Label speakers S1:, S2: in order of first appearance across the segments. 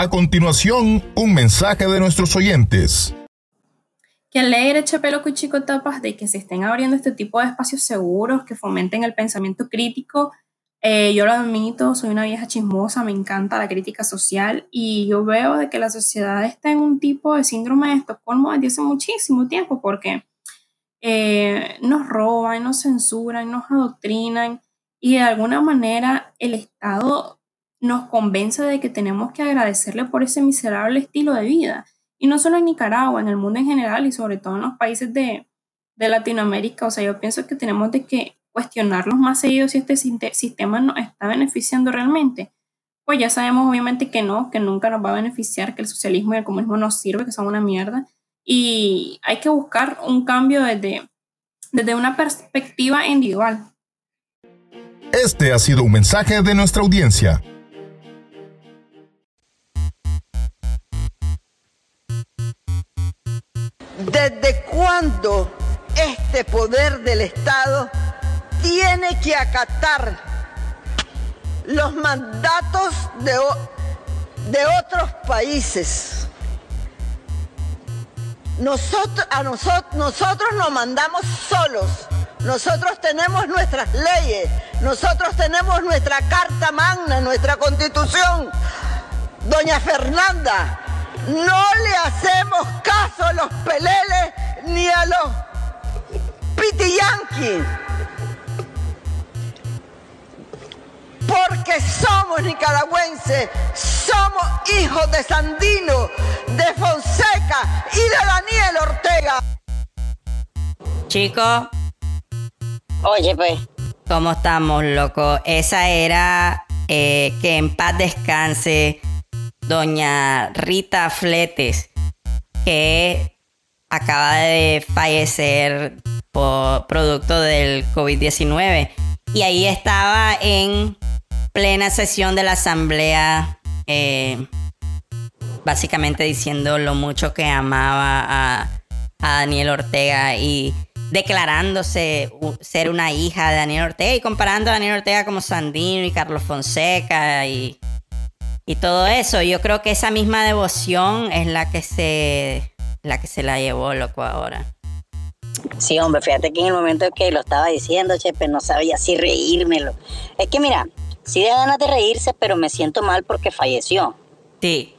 S1: A continuación, un mensaje de nuestros oyentes.
S2: Qué alegre, Chapelo Cuchico Tapas, de que se estén abriendo este tipo de espacios seguros que fomenten el pensamiento crítico. Eh, yo lo admito, soy una vieja chismosa, me encanta la crítica social y yo veo de que la sociedad está en un tipo de síndrome de Estocolmo desde hace muchísimo tiempo porque eh, nos roban, nos censuran, nos adoctrinan y de alguna manera el Estado nos convence de que tenemos que agradecerle por ese miserable estilo de vida. Y no solo en Nicaragua, en el mundo en general y sobre todo en los países de, de Latinoamérica. O sea, yo pienso que tenemos de que cuestionarlos más seguido si este sistema nos está beneficiando realmente. Pues ya sabemos obviamente que no, que nunca nos va a beneficiar, que el socialismo y el comunismo nos sirve, que son una mierda. Y hay que buscar un cambio desde, desde una perspectiva individual.
S1: Este ha sido un mensaje de nuestra audiencia.
S3: ¿Desde cuándo este poder del Estado tiene que acatar los mandatos de, de otros países? Nosotros, a nosotros, nosotros nos mandamos solos. Nosotros tenemos nuestras leyes, nosotros tenemos nuestra Carta Magna, nuestra Constitución. Doña Fernanda, no le hacemos caso a los peleles ni a los pitiyanquis. Porque somos nicaragüenses, somos hijos de Sandino, de Fonseca y de Daniel Ortega.
S4: Chico.
S5: Oye, pues.
S4: ¿Cómo estamos, loco? Esa era eh, que en paz descanse doña Rita Fletes, que acaba de fallecer por producto del COVID-19. Y ahí estaba en plena sesión de la asamblea, eh, básicamente diciendo lo mucho que amaba a, Daniel Ortega y declarándose ser una hija de Daniel Ortega y comparando a Daniel Ortega como Sandino y Carlos Fonseca y y todo eso. Yo creo que esa misma devoción es la que se la que se la llevó loco ahora.
S5: Sí, hombre, fíjate que en el momento que lo estaba diciendo, Chepe, no sabía si reírmelo. Es que mira, sí da ganas de reírse, pero me siento mal porque falleció.
S4: Sí.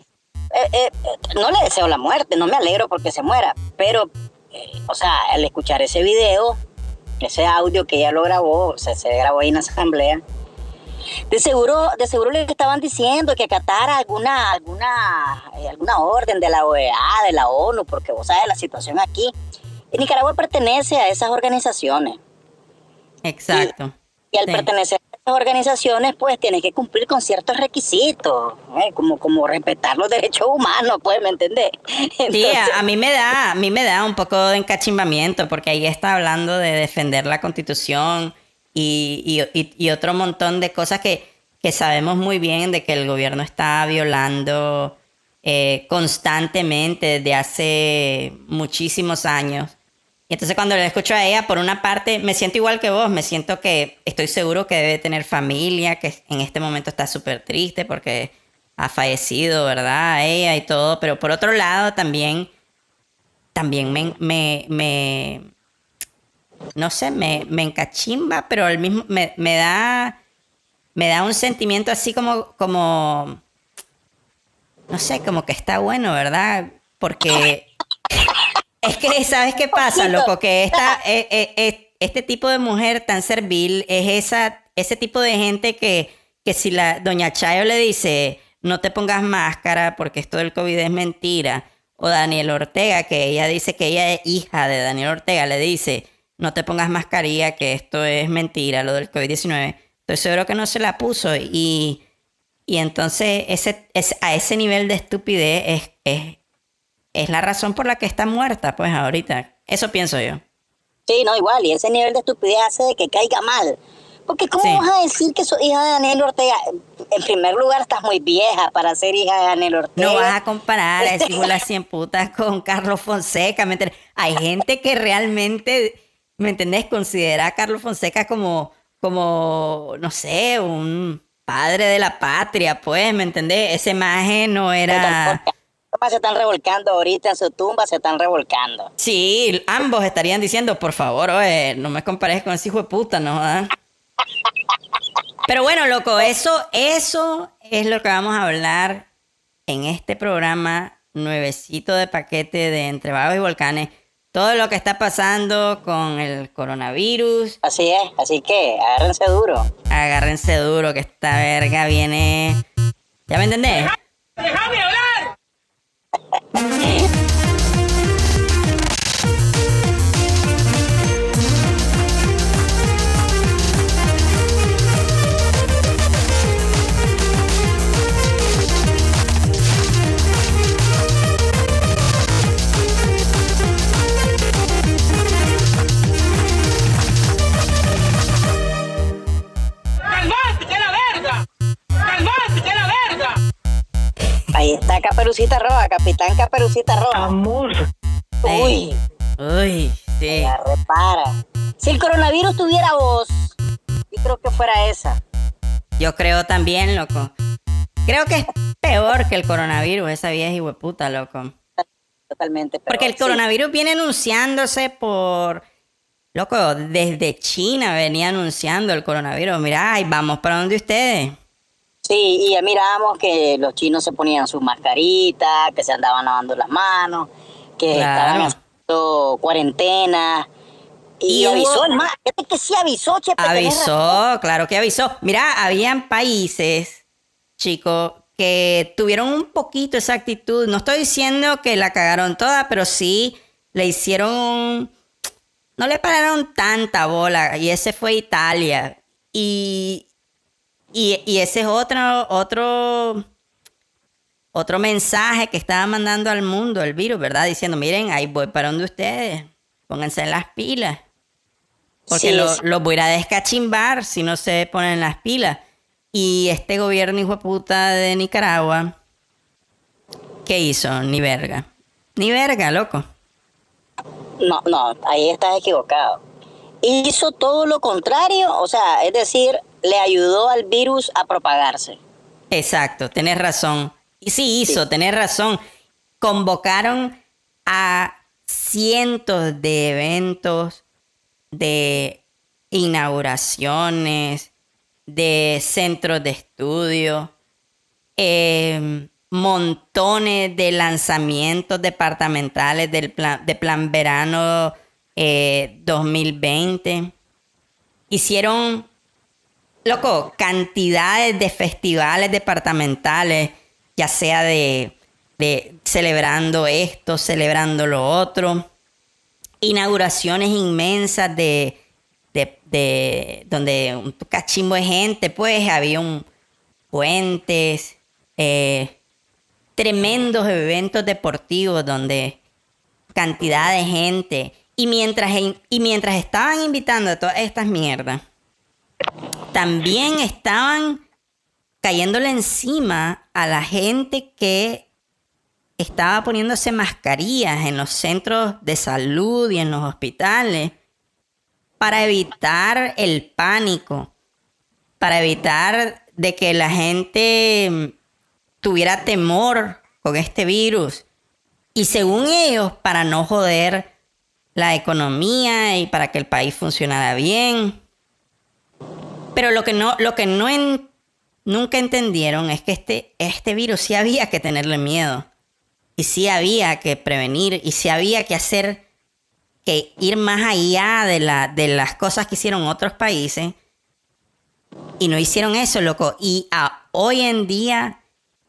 S5: Eh, eh, no le deseo la muerte, no me alegro porque se muera, pero, eh, o sea, al escuchar ese video, ese audio que ella lo grabó, o sea, se grabó ahí en asamblea, de seguro, de seguro le estaban diciendo que acatara alguna, alguna, eh, alguna orden de la OEA, de la ONU, porque vos sabes la situación aquí. Nicaragua pertenece a esas organizaciones.
S4: Exacto.
S5: Y, al pertenecer a esas organizaciones, pues tiene que cumplir con ciertos requisitos, ¿eh? como, como respetar los derechos humanos, pues, ¿me entendés?
S4: sí, a, mí me da, a mí me da un poco de encachimbamiento, porque ahí está hablando de defender la constitución, y, otro montón de cosas que, sabemos muy bien de que el gobierno está violando eh, constantemente desde hace muchísimos años. Y entonces cuando le escucho a ella, por una parte, me siento igual que vos, me siento que estoy seguro que debe tener familia, que en este momento está súper triste porque ha fallecido, ¿verdad? Ella y todo, pero por otro lado también, también me no sé, me, me encachimba, pero al mismo me, da me da un sentimiento así como como no sé, como que está bueno, ¿verdad? Porque es que sabes qué pasa, loco, que esta eh, este tipo de mujer tan servil es esa ese tipo de gente que que si la doña Chayo le dice, "No te pongas máscara porque esto del COVID es mentira." O Daniel Ortega, que ella dice que ella es hija de Daniel Ortega, le dice, no te pongas mascarilla, que esto es mentira, lo del COVID-19. Estoy seguro que no se la puso y, y entonces ese, a ese nivel de estupidez es, es, es la razón por la que está muerta, pues ahorita. Eso pienso yo.
S5: Sí, no, igual, y ese nivel de estupidez hace de que caiga mal. Porque ¿cómo vas a decir que soy hija de Daniel Ortega? En primer lugar, estás muy vieja para ser hija de Daniel Ortega.
S4: No vas a comparar a ese las cien putas con Carlos Fonseca. Hay gente que realmente ¿me entendés? Considera a Carlos Fonseca como, como, no sé, un padre de la patria, pues, ¿me entendés? Ese maje no era...
S5: Se están revolcando ahorita en su tumba, se están revolcando.
S4: Sí, ambos estarían diciendo, por favor, oye, no me compares con ese hijo de puta, ¿no? Pero bueno, loco, eso, eso es lo que vamos a hablar en este programa nuevecito de paquete de Entre Vagos y Volcanes. Todo lo que está pasando con el coronavirus.
S5: Así es, así que agárrense duro.
S4: Agárrense duro, que esta verga viene. ¿Ya me entendés?
S6: ¡Déjame hablar!
S5: Ahí está Caperucita Roja, Capitán Caperucita Roja.
S6: Amor.
S5: Uy,
S4: Uy, sí.
S5: la repara. Si el coronavirus tuviera voz, yo creo que fuera esa.
S4: Yo creo también, loco. Creo que es peor que el coronavirus, esa vieja hueputa, loco.
S5: Totalmente. pero
S4: Porque el
S5: sí.
S4: coronavirus viene anunciándose por. Loco, desde China venía anunciando el coronavirus. Mira, ay, vamos para donde ustedes.
S5: Sí, y ya miramos que los chinos se ponían sus mascaritas, que se andaban lavando las manos, que
S4: Claro.
S5: estaban haciendo cuarentena. Y,
S4: Y
S5: avisó el más. Que sí avisó, Chepe. razón.
S4: Avisó, claro que avisó. Mira, habían países, chicos, que tuvieron un poquito esa actitud. No estoy diciendo que la cagaron toda, pero sí le hicieron. No le pararon tanta bola. Y ese fue Italia. Y, y, y ese es otro, otro, otro mensaje que estaba mandando al mundo el virus, ¿verdad? Diciendo, miren, ahí voy para donde ustedes. Pónganse en las pilas. Porque
S5: Sí,
S4: lo, los voy a descachimbar si no se ponen las pilas. Y este gobierno hijo de puta de Nicaragua, ¿qué hizo? Ni verga. Ni verga, loco.
S5: No, no, ahí estás equivocado. Hizo todo lo contrario, o sea, es decir, le ayudó al virus a propagarse.
S4: Exacto, tenés razón. Y sí hizo, tenés razón. Convocaron a cientos de eventos, de inauguraciones, de centros de estudio, eh, montones de lanzamientos departamentales del plan, de Plan Verano eh, 2020. Hicieron Loco, cantidades de festivales departamentales, ya sea de, celebrando esto, celebrando lo otro, inauguraciones inmensas de- donde un cachimbo de gente, pues había un puentes, eh, tremendos eventos deportivos donde cantidad de gente. Y mientras y mientras estaban invitando a todas estas mierdas también estaban cayéndole encima a la gente que estaba poniéndose mascarillas en los centros de salud y en los hospitales para evitar el pánico, para evitar de que la gente mm, tuviera temor con este virus. Y según ellos, para no joder la economía y para que el país funcionara bien. Pero lo que no, lo que no nunca entendieron es que este, este virus sí había que tenerle miedo. Y sí había que prevenir. Y sí había que hacer que ir más allá de, la, de las cosas que hicieron otros países. Y no hicieron eso, loco. Y hoy en día,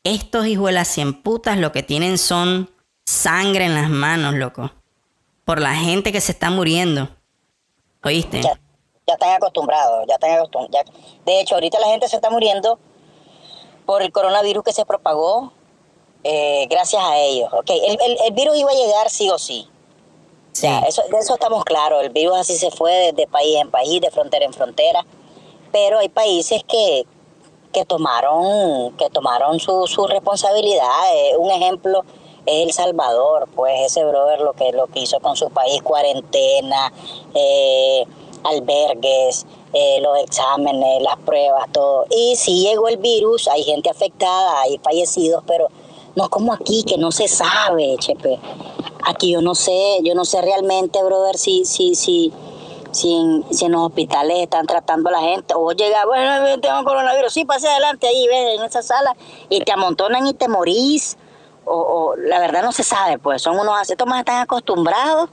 S4: estos hijuelas cien putas lo que tienen son sangre en las manos, loco. Por la gente que se está muriendo. ¿Oíste?
S5: Ya, están acostumbrados, ya están acostumbrados. De hecho, ahorita la gente se está muriendo por el coronavirus que se propagó eh, gracias a ellos. Ok, el, el- el virus iba a llegar sí o sí.
S4: Sí.
S5: Ya, eso, de eso estamos claros. El virus así se fue de país en país, de frontera en frontera. Pero hay países que, que tomaron, que tomaron su, su responsabilidad. Eh, un ejemplo es El Salvador, pues ese brother lo que, lo que hizo con su país, cuarentena, eh, albergues, eh, los exámenes, las pruebas, todo. Y si llegó el virus, hay gente afectada, hay fallecidos, pero no como aquí, que no se sabe, chepe. Aquí yo no sé, yo no sé realmente, brother, si, si, si, si en, si en los hospitales están tratando a la gente. O llega, bueno, tengo coronavirus, sí, pase adelante ahí, ven en esa sala, y te amontonan y te morís. O, o la verdad no se sabe, pues son unos, estos más están acostumbrados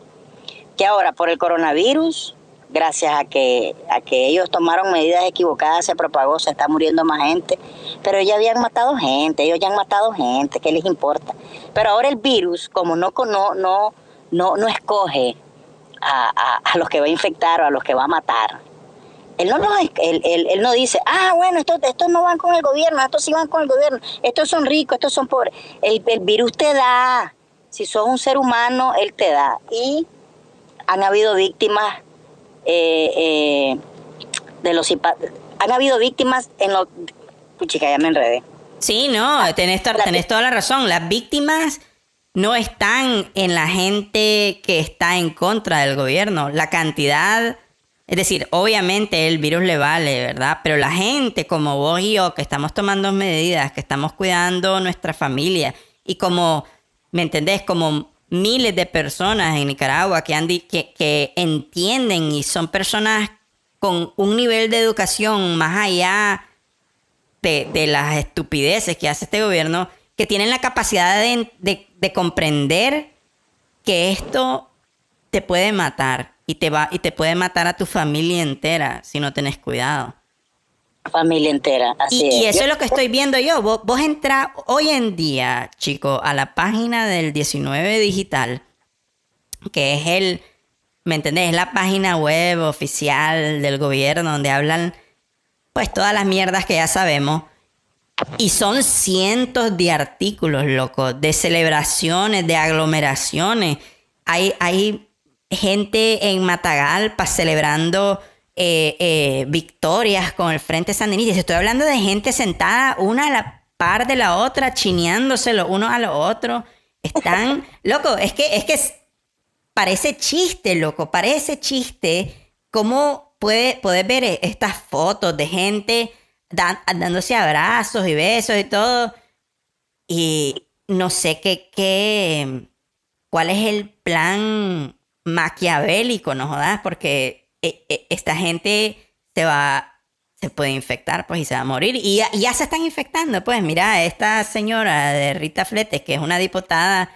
S5: que ahora por el coronavirus, gracias a que, a que ellos tomaron medidas equivocadas, se propagó, se está muriendo más gente, pero ya habían matado gente, ellos ya han matado gente, ¿qué les importa? Pero ahora el virus, como no, no, no, no, no escoge a, a, a los que va a infectar o a los que va a matar, él no, no, él, él, él, no dice, ah, bueno, estos, estos no van con el gobierno, estos sí van con el gobierno, estos son ricos, estos son pobres. El, el virus te da, si sos un ser humano, él te da. Y han habido víctimas eh, eh, de los han habido víctimas en los chica ya me enredé
S4: sí no tenés, tenés toda la razón las víctimas no están en la gente que está en contra del gobierno la cantidad es decir, obviamente el virus le vale, ¿verdad? Pero la gente como vos y yo, que estamos tomando medidas, que estamos cuidando nuestra familia y como, ¿me entendés? Como miles de personas en Nicaragua que, han que, que entienden y son personas con un nivel de educación más allá de, de, las estupideces que hace este gobierno, que tienen la capacidad de, de, de, comprender que esto te puede matar y te, va, y te puede matar a tu familia entera si no tenés cuidado
S5: familia entera. Así
S4: y,
S5: es.
S4: y, eso es lo que estoy viendo yo. Vos, vos entras hoy en día, chico, a la página del 19 Digital, que es el, ¿me entendés? Es la página web oficial del gobierno donde hablan, pues, todas las mierdas que ya sabemos. Y son cientos de artículos, loco, de celebraciones, de aglomeraciones. Hay, hay gente en Matagalpa celebrando eh, eh, victorias con el Frente Sandinista. Estoy hablando de gente sentada una a la par de la otra, chineándose los unos a los otros. Están, loco, es que, es que parece chiste, loco, parece chiste. ¿Cómo puede, puedes ver estas fotos de gente dándose abrazos y besos y todo? Y no sé qué, qué, cuál es el plan maquiavélico, ¿no jodas? Porque esta gente se va, se puede infectar, pues, y se va a morir. Y ya, ya, se están infectando, pues. Mira, esta señora de Rita Fletes, que es una diputada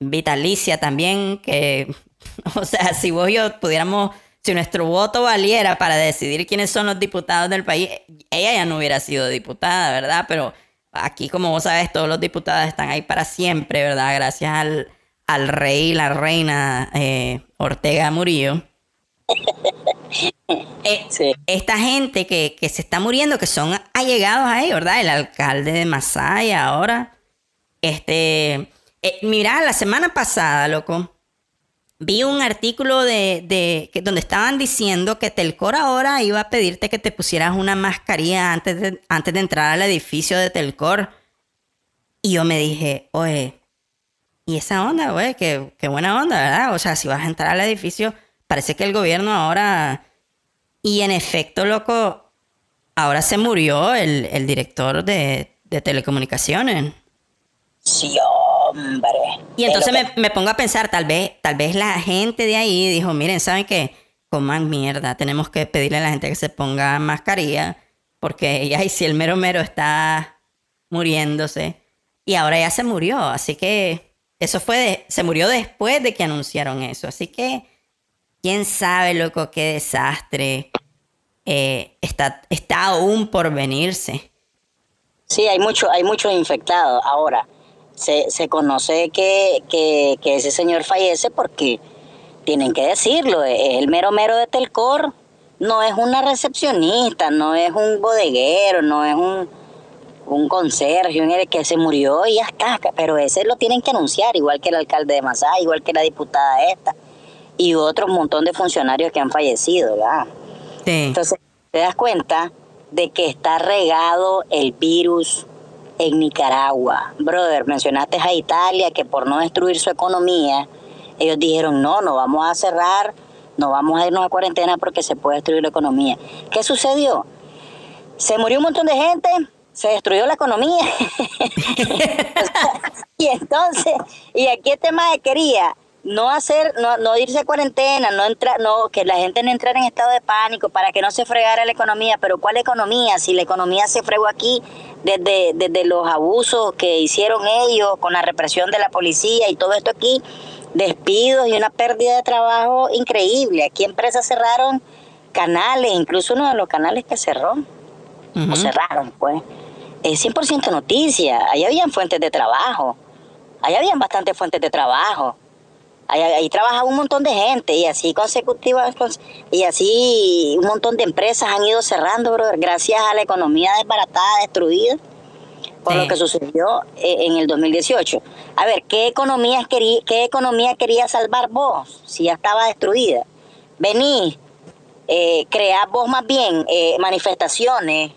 S4: vitalicia también, que, o sea, si vos y yo pudiéramos, si nuestro voto valiera para decidir quiénes son los diputados del país, ella ya no hubiera sido diputada, ¿verdad? Pero aquí, como vos sabes, todos los diputados están ahí para siempre, ¿verdad? Gracias al, al rey y la reina eh, Ortega Murillo. Eh, sí. Esta gente que, que, se está muriendo, que son allegados ahí, ¿verdad? El alcalde de Masaya ahora. Este. Eh, mira, la semana pasada, loco, vi un artículo de, de que, donde estaban diciendo que Telcor ahora iba a pedirte que te pusieras una mascarilla antes de, antes de entrar al edificio de Telcor. Y yo me dije, oye, ¿y esa onda, güey? Qué, qué buena onda, ¿verdad? O sea, si vas a entrar al edificio parece que el gobierno ahora... Y en efecto, loco, ahora se murió el, el director de, de, telecomunicaciones.
S5: Sí, hombre.
S4: Y entonces me, me, pongo a pensar, tal vez, tal vez la gente de ahí dijo, miren, ¿saben qué? Coman mierda, tenemos que pedirle a la gente que se ponga mascarilla, porque ya si el mero mero está muriéndose, y ahora ya se murió, así que eso fue, de, se murió después de que anunciaron eso, así que quién sabe, loco, qué desastre eh, está, está aún por venirse.
S5: Sí, hay mucho, hay muchos infectados. Ahora, se, se conoce que, que, que, ese señor fallece porque tienen que decirlo, es el mero mero de Telcor. No es una recepcionista, no es un bodeguero, no es un, un conserje, un que se murió y ya está. Pero ese lo tienen que anunciar, igual que el alcalde de Masá, igual que la diputada esta y otro montón de funcionarios que han fallecido, ¿verdad?
S4: Sí.
S5: Entonces, te das cuenta de que está regado el virus en Nicaragua. Brother, mencionaste a Italia que por no destruir su economía, ellos dijeron, no, no vamos a cerrar no vamos a irnos a cuarentena porque se puede destruir la economía. ¿Qué sucedió? Se murió un montón de gente, se destruyó la economía. y entonces, y aquí este tema quería no hacer, no, no irse a cuarentena, no entrar, no, que la gente no entrara en estado de pánico para que no se fregara la economía, pero ¿cuál economía? Si la economía se fregó aquí desde, desde los abusos que hicieron ellos con la represión de la policía y todo esto aquí, despidos y una pérdida de trabajo increíble. Aquí empresas cerraron canales, incluso uno de los canales que cerró, o cerraron, pues. Es 100% noticia, ahí habían fuentes de trabajo, ahí habían bastantes fuentes de trabajo. Ahí, ahí trabajaba un montón de gente y así consecutivas y así un montón de empresas han ido cerrando, brother, gracias a la economía desbaratada, destruida por lo que sucedió eh, en el 2018. A ver, ¿qué economía, quería, ¿qué economía quería salvar vos si ya estaba destruida? Vení, eh, creás vos más bien eh, manifestaciones,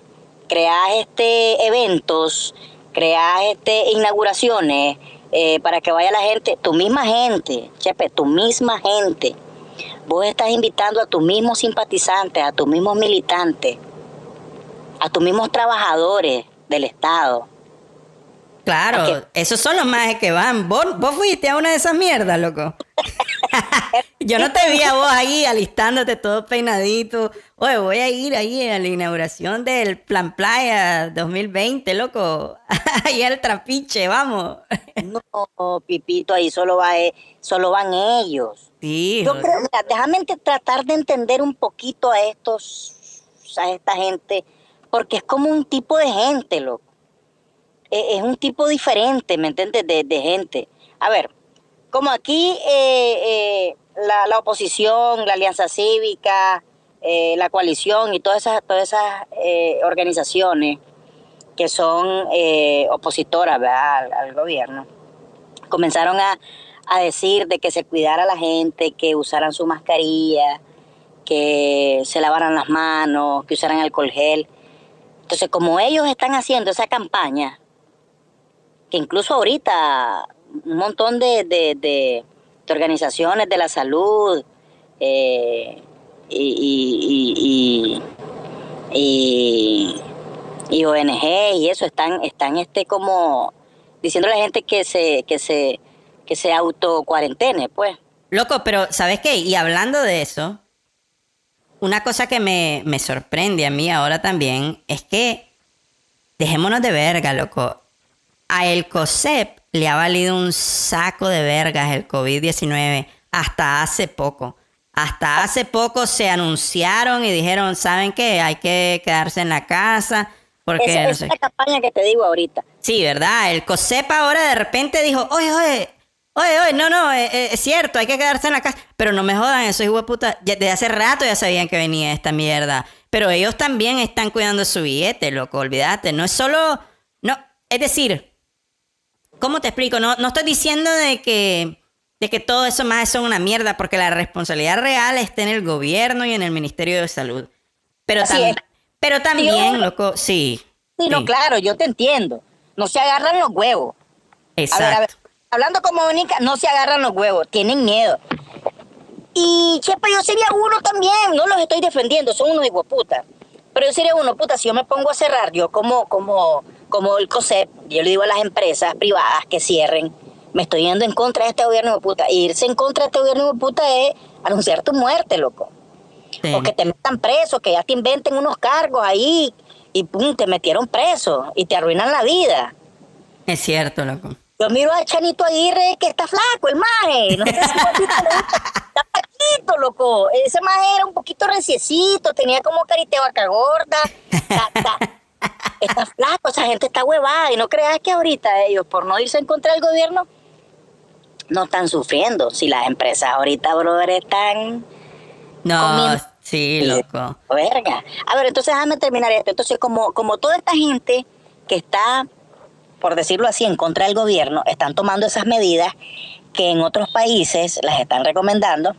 S5: creás este, eventos, creás este, inauguraciones eh, para que vaya la gente, tu misma gente, Chepe, tu misma gente. Vos estás invitando a tus mismos simpatizantes, a tus mismos militantes, a tus mismos trabajadores del Estado.
S4: Claro, esos son los majes que van. ¿Vos, vos fuiste a una de esas mierdas, loco. Yo no te vi a vos ahí alistándote todo peinadito. Oye, voy a ir ahí a la inauguración del Plan Playa 2020, loco. Ahí al trapiche, vamos.
S5: No, Pipito, ahí solo, va, eh, solo van ellos.
S4: Sí,
S5: Yo creo, mira, déjame tratar de entender un poquito a estos, a esta gente, porque es como un tipo de gente, loco. E- Es un tipo diferente, ¿me entiendes? De, gente. A ver, como aquí eh, eh, la, oposición, la alianza cívica, eh, la coalición y todas esas, todas esas eh, organizaciones que son opositoras al gobierno, comenzaron a, a decir de que se cuidara la gente, que usaran su mascarilla, que se lavaran las manos, que usaran alcohol gel. Entonces, como ellos están haciendo esa campaña, que incluso ahorita un montón de, de- organizaciones de la salud eh, y, y- y- ONG y eso están, están este como diciendo a la gente que se, que se, que se auto cuarentene, pues.
S4: Loco, pero ¿sabes qué? Y hablando de eso, una cosa que me, me sorprende a mí ahora también es que dejémonos de verga, loco. A el COSEP le ha valido un saco de vergas el COVID-19 hasta hace poco. Hasta hace poco se anunciaron y dijeron, ¿saben qué? Hay que quedarse en la casa porque
S5: Esa,
S4: no
S5: esa
S4: sé
S5: es la campaña que te digo ahorita.
S4: Sí, ¿verdad? El COSEP ahora de repente dijo, oye, oye, oye, oye, no, no, eh, eh, es cierto, hay que quedarse en la casa. Pero no me jodan, esos hijueputas, ya- desde hace rato ya sabían que venía esta mierda. Pero ellos también están cuidando su billete, loco, olvídate. No es solo, no, es decir, ¿cómo te explico? No, no estoy diciendo de que, de que todo eso más son una mierda, porque la responsabilidad real está en el gobierno y en el Ministerio de Salud. Pero, tam- pero también,
S5: Yo-
S4: loco, sí.
S5: Sí, no,
S4: sí,
S5: claro, yo te entiendo. No se agarran los huevos. A
S4: Exacto.
S5: ver, a ver, hablando como Mónica, no se agarran los huevos, tienen miedo. Y, chepa, yo sería uno también, no los estoy defendiendo, son unos hijueputas. Pero yo sería uno, puta, si yo me pongo a cerrar, yo como, como, como el COSEP, yo le digo a las empresas privadas que cierren, me estoy yendo en contra de este gobierno de puta. Irse en contra de este gobierno de puta es anunciar tu muerte, loco.
S4: Sí.
S5: O que te metan preso, que ya te inventen unos cargos ahí y pum, te metieron preso y te arruinan la vida.
S4: Es cierto, loco.
S5: Yo miro a Chanito Aguirre que está flaco, el maje. No sé si está flaquito, loco. Ese maje era un poquito reciecito, tenía como carita vaca gorda. está flaco, esa gente está huevada. Y no creas que ahorita ellos, por no irse en contra del gobierno, no están sufriendo. Si las empresas ahorita, brother, están
S4: No,
S5: Comiendo.
S4: sí, loco.
S5: Verga. A ver, entonces déjame terminar esto. Entonces, como, como toda esta gente que está, por decirlo así, en contra del gobierno, están tomando esas medidas que en otros países las están recomendando,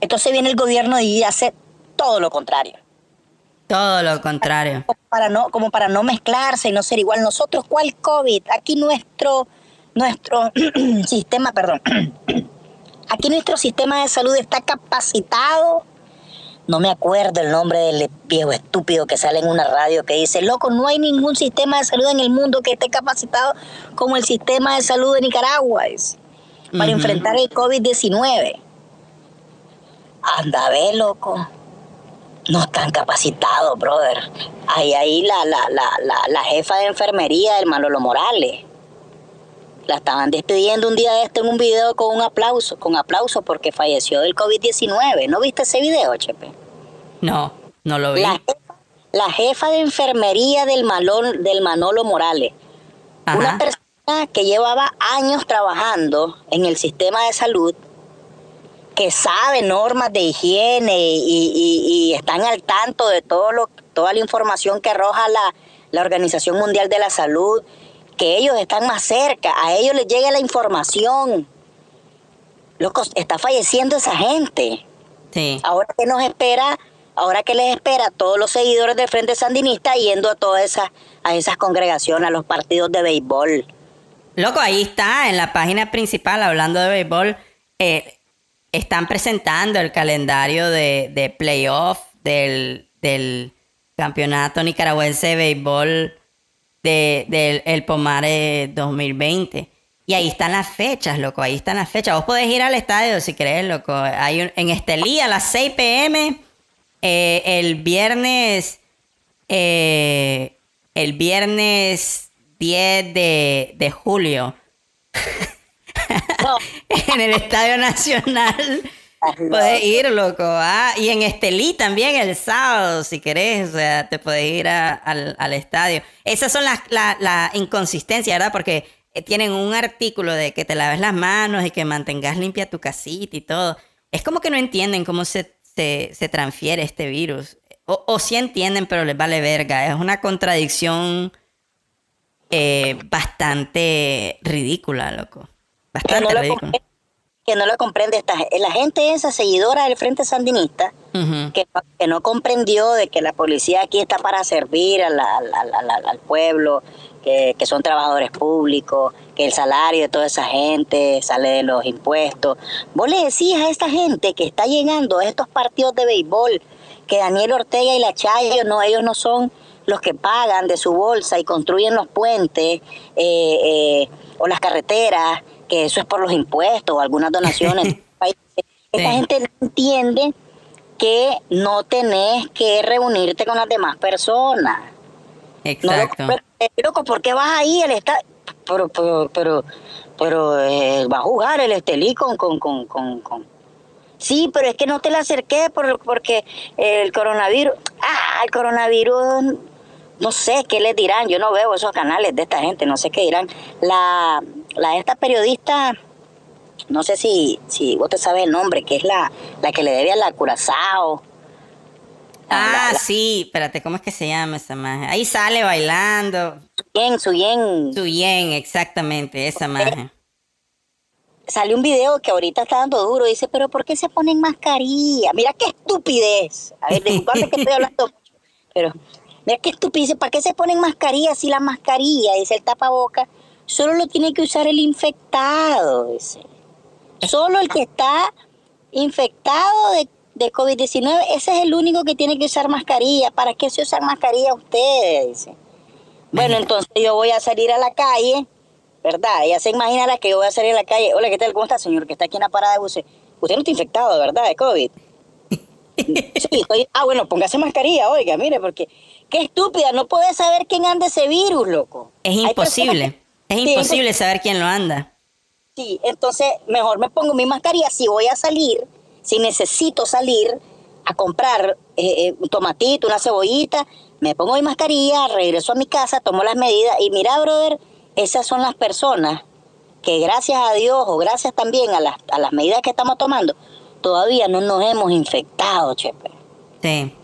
S5: entonces viene el gobierno y hace todo lo contrario.
S4: Todo lo contrario.
S5: Como para no, como para no mezclarse y no ser igual. Nosotros, ¿cuál COVID? Aquí nuestro, nuestro sistema, perdón. aquí nuestro sistema de salud está capacitado. No me acuerdo el nombre del viejo estúpido que sale en una radio que dice, loco, no hay ningún sistema de salud en el mundo que esté capacitado como el sistema de salud de Nicaragua es, para enfrentar el COVID-19. Anda, ve, loco. No están capacitados, brother. Ahí, ahí la, la, la, la, la jefa de enfermería del Manolo Morales. La estaban despidiendo un día de esto en un video con un aplauso, con aplauso porque falleció del COVID-19. ¿No viste ese video, Chepe?
S4: No, no lo vi.
S5: La jefa, la jefa de enfermería del, Malón, del Manolo Morales. Una persona que llevaba años trabajando en el sistema de salud, que sabe normas de higiene y, y- y están al tanto de todo lo, toda la información que arroja la, la Organización Mundial de la Salud, que ellos están más cerca, a ellos les llega la información. Locos, está falleciendo esa gente.
S4: Sí.
S5: Ahora que nos espera, ahora que les espera a todos los seguidores del Frente Sandinista yendo a todas esas, a esas congregaciones, a los partidos de béisbol.
S4: Loco, ahí está, en la página principal, hablando de béisbol, eh, están presentando el calendario de, de playoff del, del campeonato nicaragüense de béisbol de- del el Pomare 2020. Y ahí están las fechas, loco, ahí están las fechas. Vos podés ir al estadio si querés, loco. Hay un- en Estelí a las 6 pm, eh, el viernes, eh, el viernes 10 de, de julio,
S5: No,
S4: en el Estadio Nacional. Puedes ir, loco. Ah, y en Estelí también el sábado, si querés. O sea, te puedes ir a- al, al estadio. Esas son las la, la inconsistencias, ¿verdad? Porque eh, tienen un artículo de que te laves las manos y que mantengas limpia tu casita y todo. Es como que no entienden cómo se, se, se transfiere este virus. O, o sí entienden, pero les vale verga. Es una contradicción eh, bastante ridícula, loco.
S5: Que no, lo comprende, que no lo comprende. Esta la gente esa seguidora del Frente Sandinista que, no- que no comprendió de que la policía aquí está para servir a la- a la- a la- al pueblo, que, que son trabajadores públicos, que el salario de toda esa gente sale de los impuestos. Vos le decís a esta gente que está llegando a estos partidos de béisbol que Daniel Ortega y la Chayo, no, ellos no son los que pagan de su bolsa y construyen los puentes eh, eh, o las carreteras, que eso es por los impuestos o algunas donaciones. Esta
S4: Sí.
S5: gente no entiende que no tenés que reunirte con las demás personas. No
S4: Exacto.
S5: loco, ¿por qué vas ahí? Él está, pero, pero, pero, pero eh, va a jugar el Estelí con, con, con, con, con- Sí, pero es que no te la acerqué por, porque el coronavirus, ah, el coronavirus, no sé qué les dirán, yo no veo esos canales de esta gente, no sé qué dirán. La, la esta periodista, no sé si, si vos te sabes el nombre, que es la, la que le debe a la Curazao.
S4: Ah,
S5: la- la-
S4: sí, espérate, ¿cómo es que se llama esa magia? Ahí sale bailando.
S5: Bien, su bien.
S4: Suyen, exactamente, esa magia.
S5: salió un video que ahorita está dando duro. Dice, pero ¿por qué se ponen mascarilla? Mira qué estupidez. A ver, disculpame que estoy hablando mucho, pero mira qué estupidez. ¿para qué se ponen mascarilla si la mascarilla, dice el tapaboca, solo lo tiene que usar el infectado? Dice. Solo el que está infectado de, de COVID-19, ese es el único que tiene que usar mascarilla. ¿Para qué se usan mascarilla ustedes? Dice. Bueno, entonces yo voy a salir a la calle, ¿verdad? Ella se imaginará que yo voy a salir a la calle. Hola, ¿qué tal? ¿Cómo está, señor? Que está aquí en la parada de buses. Usted no está infectado, ¿verdad? De COVID. Sí, estoy... Ah, bueno, póngase mascarilla, oiga, mire, porque qué estúpida, no puede saber quién anda ese virus, loco.
S4: Es imposible. Es
S5: Sí,
S4: imposible saber quién lo anda.
S5: Sí, entonces mejor me pongo mi mascarilla si voy a salir, si necesito salir a comprar eh, eh, un tomatito, una cebollita, me pongo mi mascarilla, regreso a mi casa, tomo las medidas y mira, brother, esas son las personas que gracias a Dios o gracias también a las, a las medidas que estamos tomando, todavía no nos hemos infectado, chepe.
S4: Sí.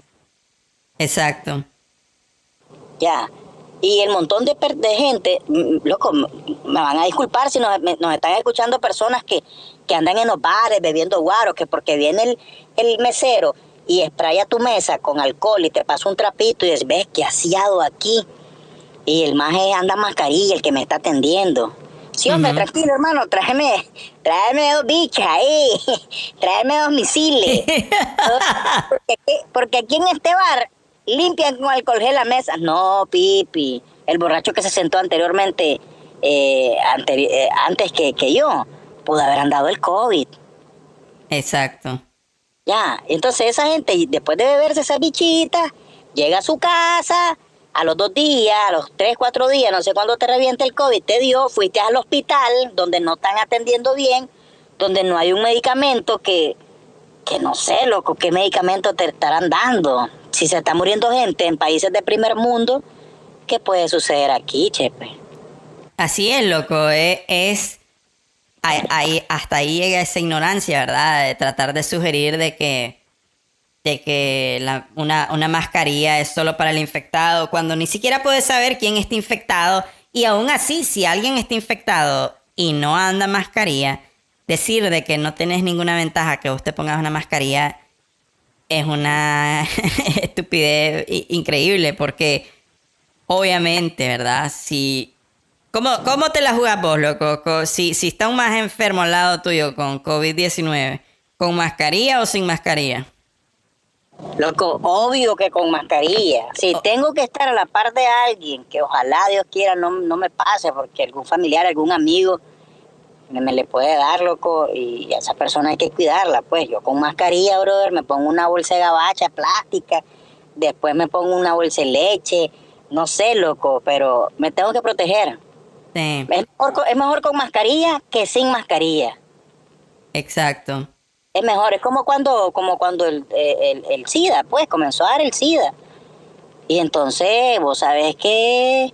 S4: Exacto.
S5: Ya. Y el montón de, de gente, loco, me van a disculpar si nos, están escuchando personas que, que andan en los bares bebiendo guaro, que porque viene el, el mesero y spraya tu mesa con alcohol y te pasa un trapito y dices, ves que aseado aquí. Y el maje anda mascarilla, el que me está atendiendo. Sí, hombre, tranquilo, hermano, tráeme, tráeme dos bichas ahí, tráeme dos misiles. porque, aquí, porque aquí en este bar limpian con alcohol gel la mesa. No, Pipi, el borracho que se sentó anteriormente, eh, anteri- eh, antes que, que yo, pudo haber andado el COVID.
S4: Exacto.
S5: Ya, entonces esa gente, después de beberse esa bichita, llega a su casa, a los dos días, a los tres, cuatro días, no sé cuándo te revienta el COVID, te dio, fuiste al hospital donde no están atendiendo bien, donde no hay un medicamento que, que no sé, loco, qué medicamento te estarán dando. Si se está muriendo gente en países de primer mundo, ¿qué puede suceder aquí, Chepe?
S4: Así es, loco. eh, Es, hasta ahí llega esa ignorancia, ¿verdad? De tratar de sugerir de que, de que la- una, una mascarilla es solo para el infectado, cuando ni siquiera puedes saber quién está infectado. Y aún así, si alguien está infectado y no anda mascarilla, decir de que no tenés ninguna ventaja que vos te pongas una mascarilla es una estupidez increíble porque obviamente, ¿verdad? Si ¿Cómo, ¿Cómo te la jugás vos, loco? Co- Si, si está un más enfermo al lado tuyo con COVID-19, ¿con mascarilla o sin mascarilla?
S5: Loco, obvio que con mascarilla. Si tengo que estar a la par de alguien, que ojalá Dios quiera no, no me pase, porque algún familiar, algún amigo me, le puede dar, loco, y a esa persona hay que cuidarla. Pues yo con mascarilla, brother, me pongo una bolsa de gabacha plástica, después me pongo una bolsa de leche, no sé, loco, pero me tengo que proteger.
S4: Sí,
S5: Es mejor, es mejor con mascarilla que sin mascarilla.
S4: exacto.
S5: Es mejor, es como cuando, como cuando el, eh, el, el SIDA, pues, comenzó a dar el SIDA. Y entonces, vos sabés que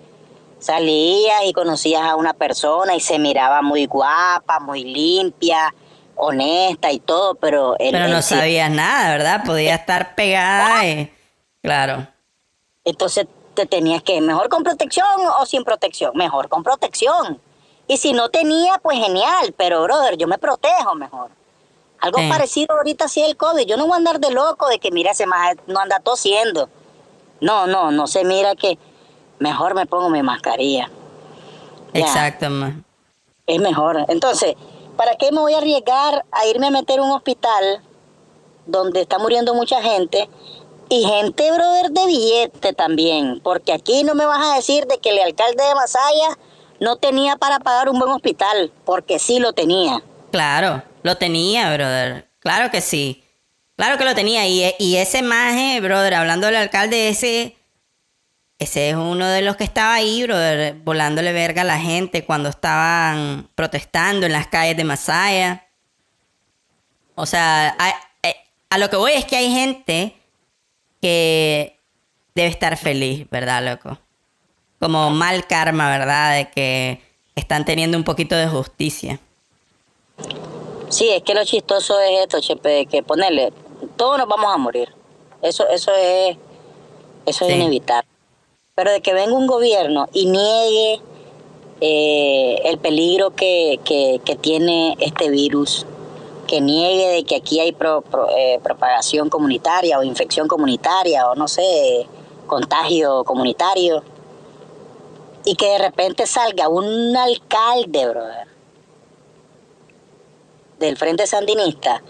S5: salías y conocías a una persona y se miraba muy guapa, muy limpia, honesta y todo, pero... El,
S4: Pero no sabías nada, ¿verdad? Podía estar pegada y... Claro.
S5: Entonces te tenías que, mejor con protección o sin protección, mejor con protección. Y si no tenía, pues genial, pero brother, yo me protejo mejor. Algo
S4: Sí.
S5: parecido ahorita sí el COVID. Yo no voy a andar de loco de que mira ese más no anda tosiendo. No, no, no se mira que mejor me pongo mi mascarilla.
S4: Exacto.
S5: Es mejor. Entonces, ¿para qué me voy a arriesgar a irme a meter a un hospital donde está muriendo mucha gente? Y gente, brother, de billete también. Porque aquí no me vas a decir de que el alcalde de Masaya no tenía para pagar un buen hospital. Porque sí lo tenía.
S4: Claro, lo tenía, brother. Claro que sí. Claro que lo tenía. Y, y ese maje, brother, hablando del alcalde, ese... Ese es uno de los que estaba ahí, brother, volándole verga a la gente cuando estaban protestando en las calles de Masaya. O sea, a, eh, a lo que voy es que hay gente que debe estar feliz, ¿verdad, loco? Como mal karma, ¿verdad? De que están teniendo un poquito de justicia.
S5: Sí, es que lo chistoso es esto, Chepe, que ponerle, todos nos vamos a morir. Eso, eso es, eso es inevitable. Pero de que venga un gobierno y niegue eh, el peligro que, que, tiene este virus, que niegue de que aquí hay eh, propagación comunitaria o infección comunitaria o no sé, contagio comunitario, y que de repente salga un alcalde, brother, del Frente Sandinista,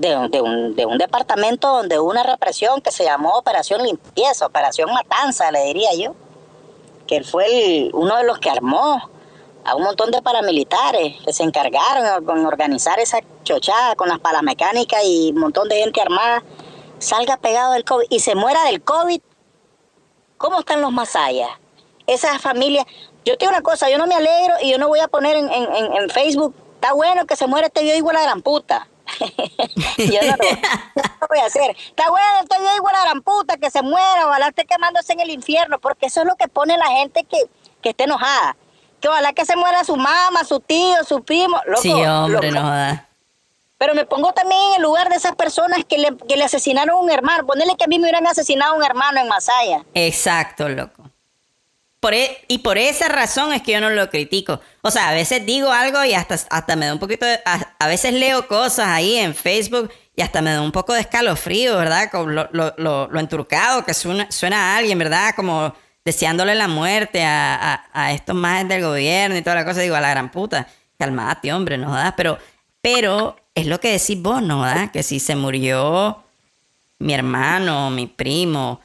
S5: de, un- de un, de un departamento donde hubo una represión que se llamó Operación Limpieza, Operación Matanza, le diría yo, que él fue uno de los que armó a un montón de paramilitares que se encargaron con organizar esa chochada con las palas mecánicas y un montón de gente armada, salga pegado del COVID y se muera del COVID. ¿Cómo están los masayas? Esas familias. Yo te digo una cosa, yo no me alegro y yo no voy a poner en, en- en- en Facebook, está bueno que se muera este viejo igual a la gran puta. Yo no lo, no lo voy a hacer. Está bueno este viejo igual a la gran puta, que se muera, ojalá esté quemándose en el infierno, porque eso es lo que pone la gente que, que esté enojada. Que ojalá que se muera su mamá, su tío, su primo. Loco,
S4: sí, hombre,
S5: loco.
S4: no.
S5: Pero me pongo también en el lugar de esas personas que le, que le asesinaron a un hermano. Ponerle que a mí me hubieran asesinado a un hermano en Masaya.
S4: Exacto, loco. Por e- y por esa razón es que yo no lo critico. O sea, a veces digo algo y hasta, hasta me da un poquito de... A, veces leo cosas ahí en Facebook y hasta me da un poco de escalofrío, ¿verdad? Con lo, lo, lo, lo enturcado que suena, a alguien, ¿verdad? Como deseándole la muerte a, a, estos más del gobierno y toda la cosa, digo, a la gran puta, calmate, hombre, no jodas, pero, pero es lo que decís vos, ¿no? jodas? Que si se murió mi hermano, mi primo,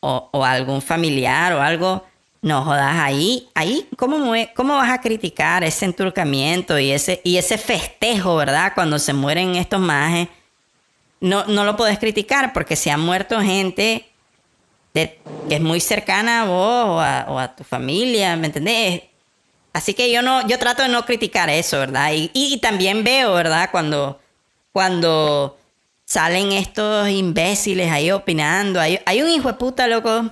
S4: o, o algún familiar o algo, no jodas, ahí, ahí, ¿cómo, ¿cómo vas a criticar ese enturcamiento y ese, y ese festejo, ¿verdad? Cuando se mueren estos majes, no, no lo puedes criticar porque se ha muerto gente que es muy cercana a vos o a, o a tu familia, ¿me entendés? Así que yo no, yo trato de no criticar eso, ¿verdad? Y, y también veo, ¿verdad? Cuando, cuando salen estos imbéciles ahí opinando. Hay, hay un hijo de puta, loco.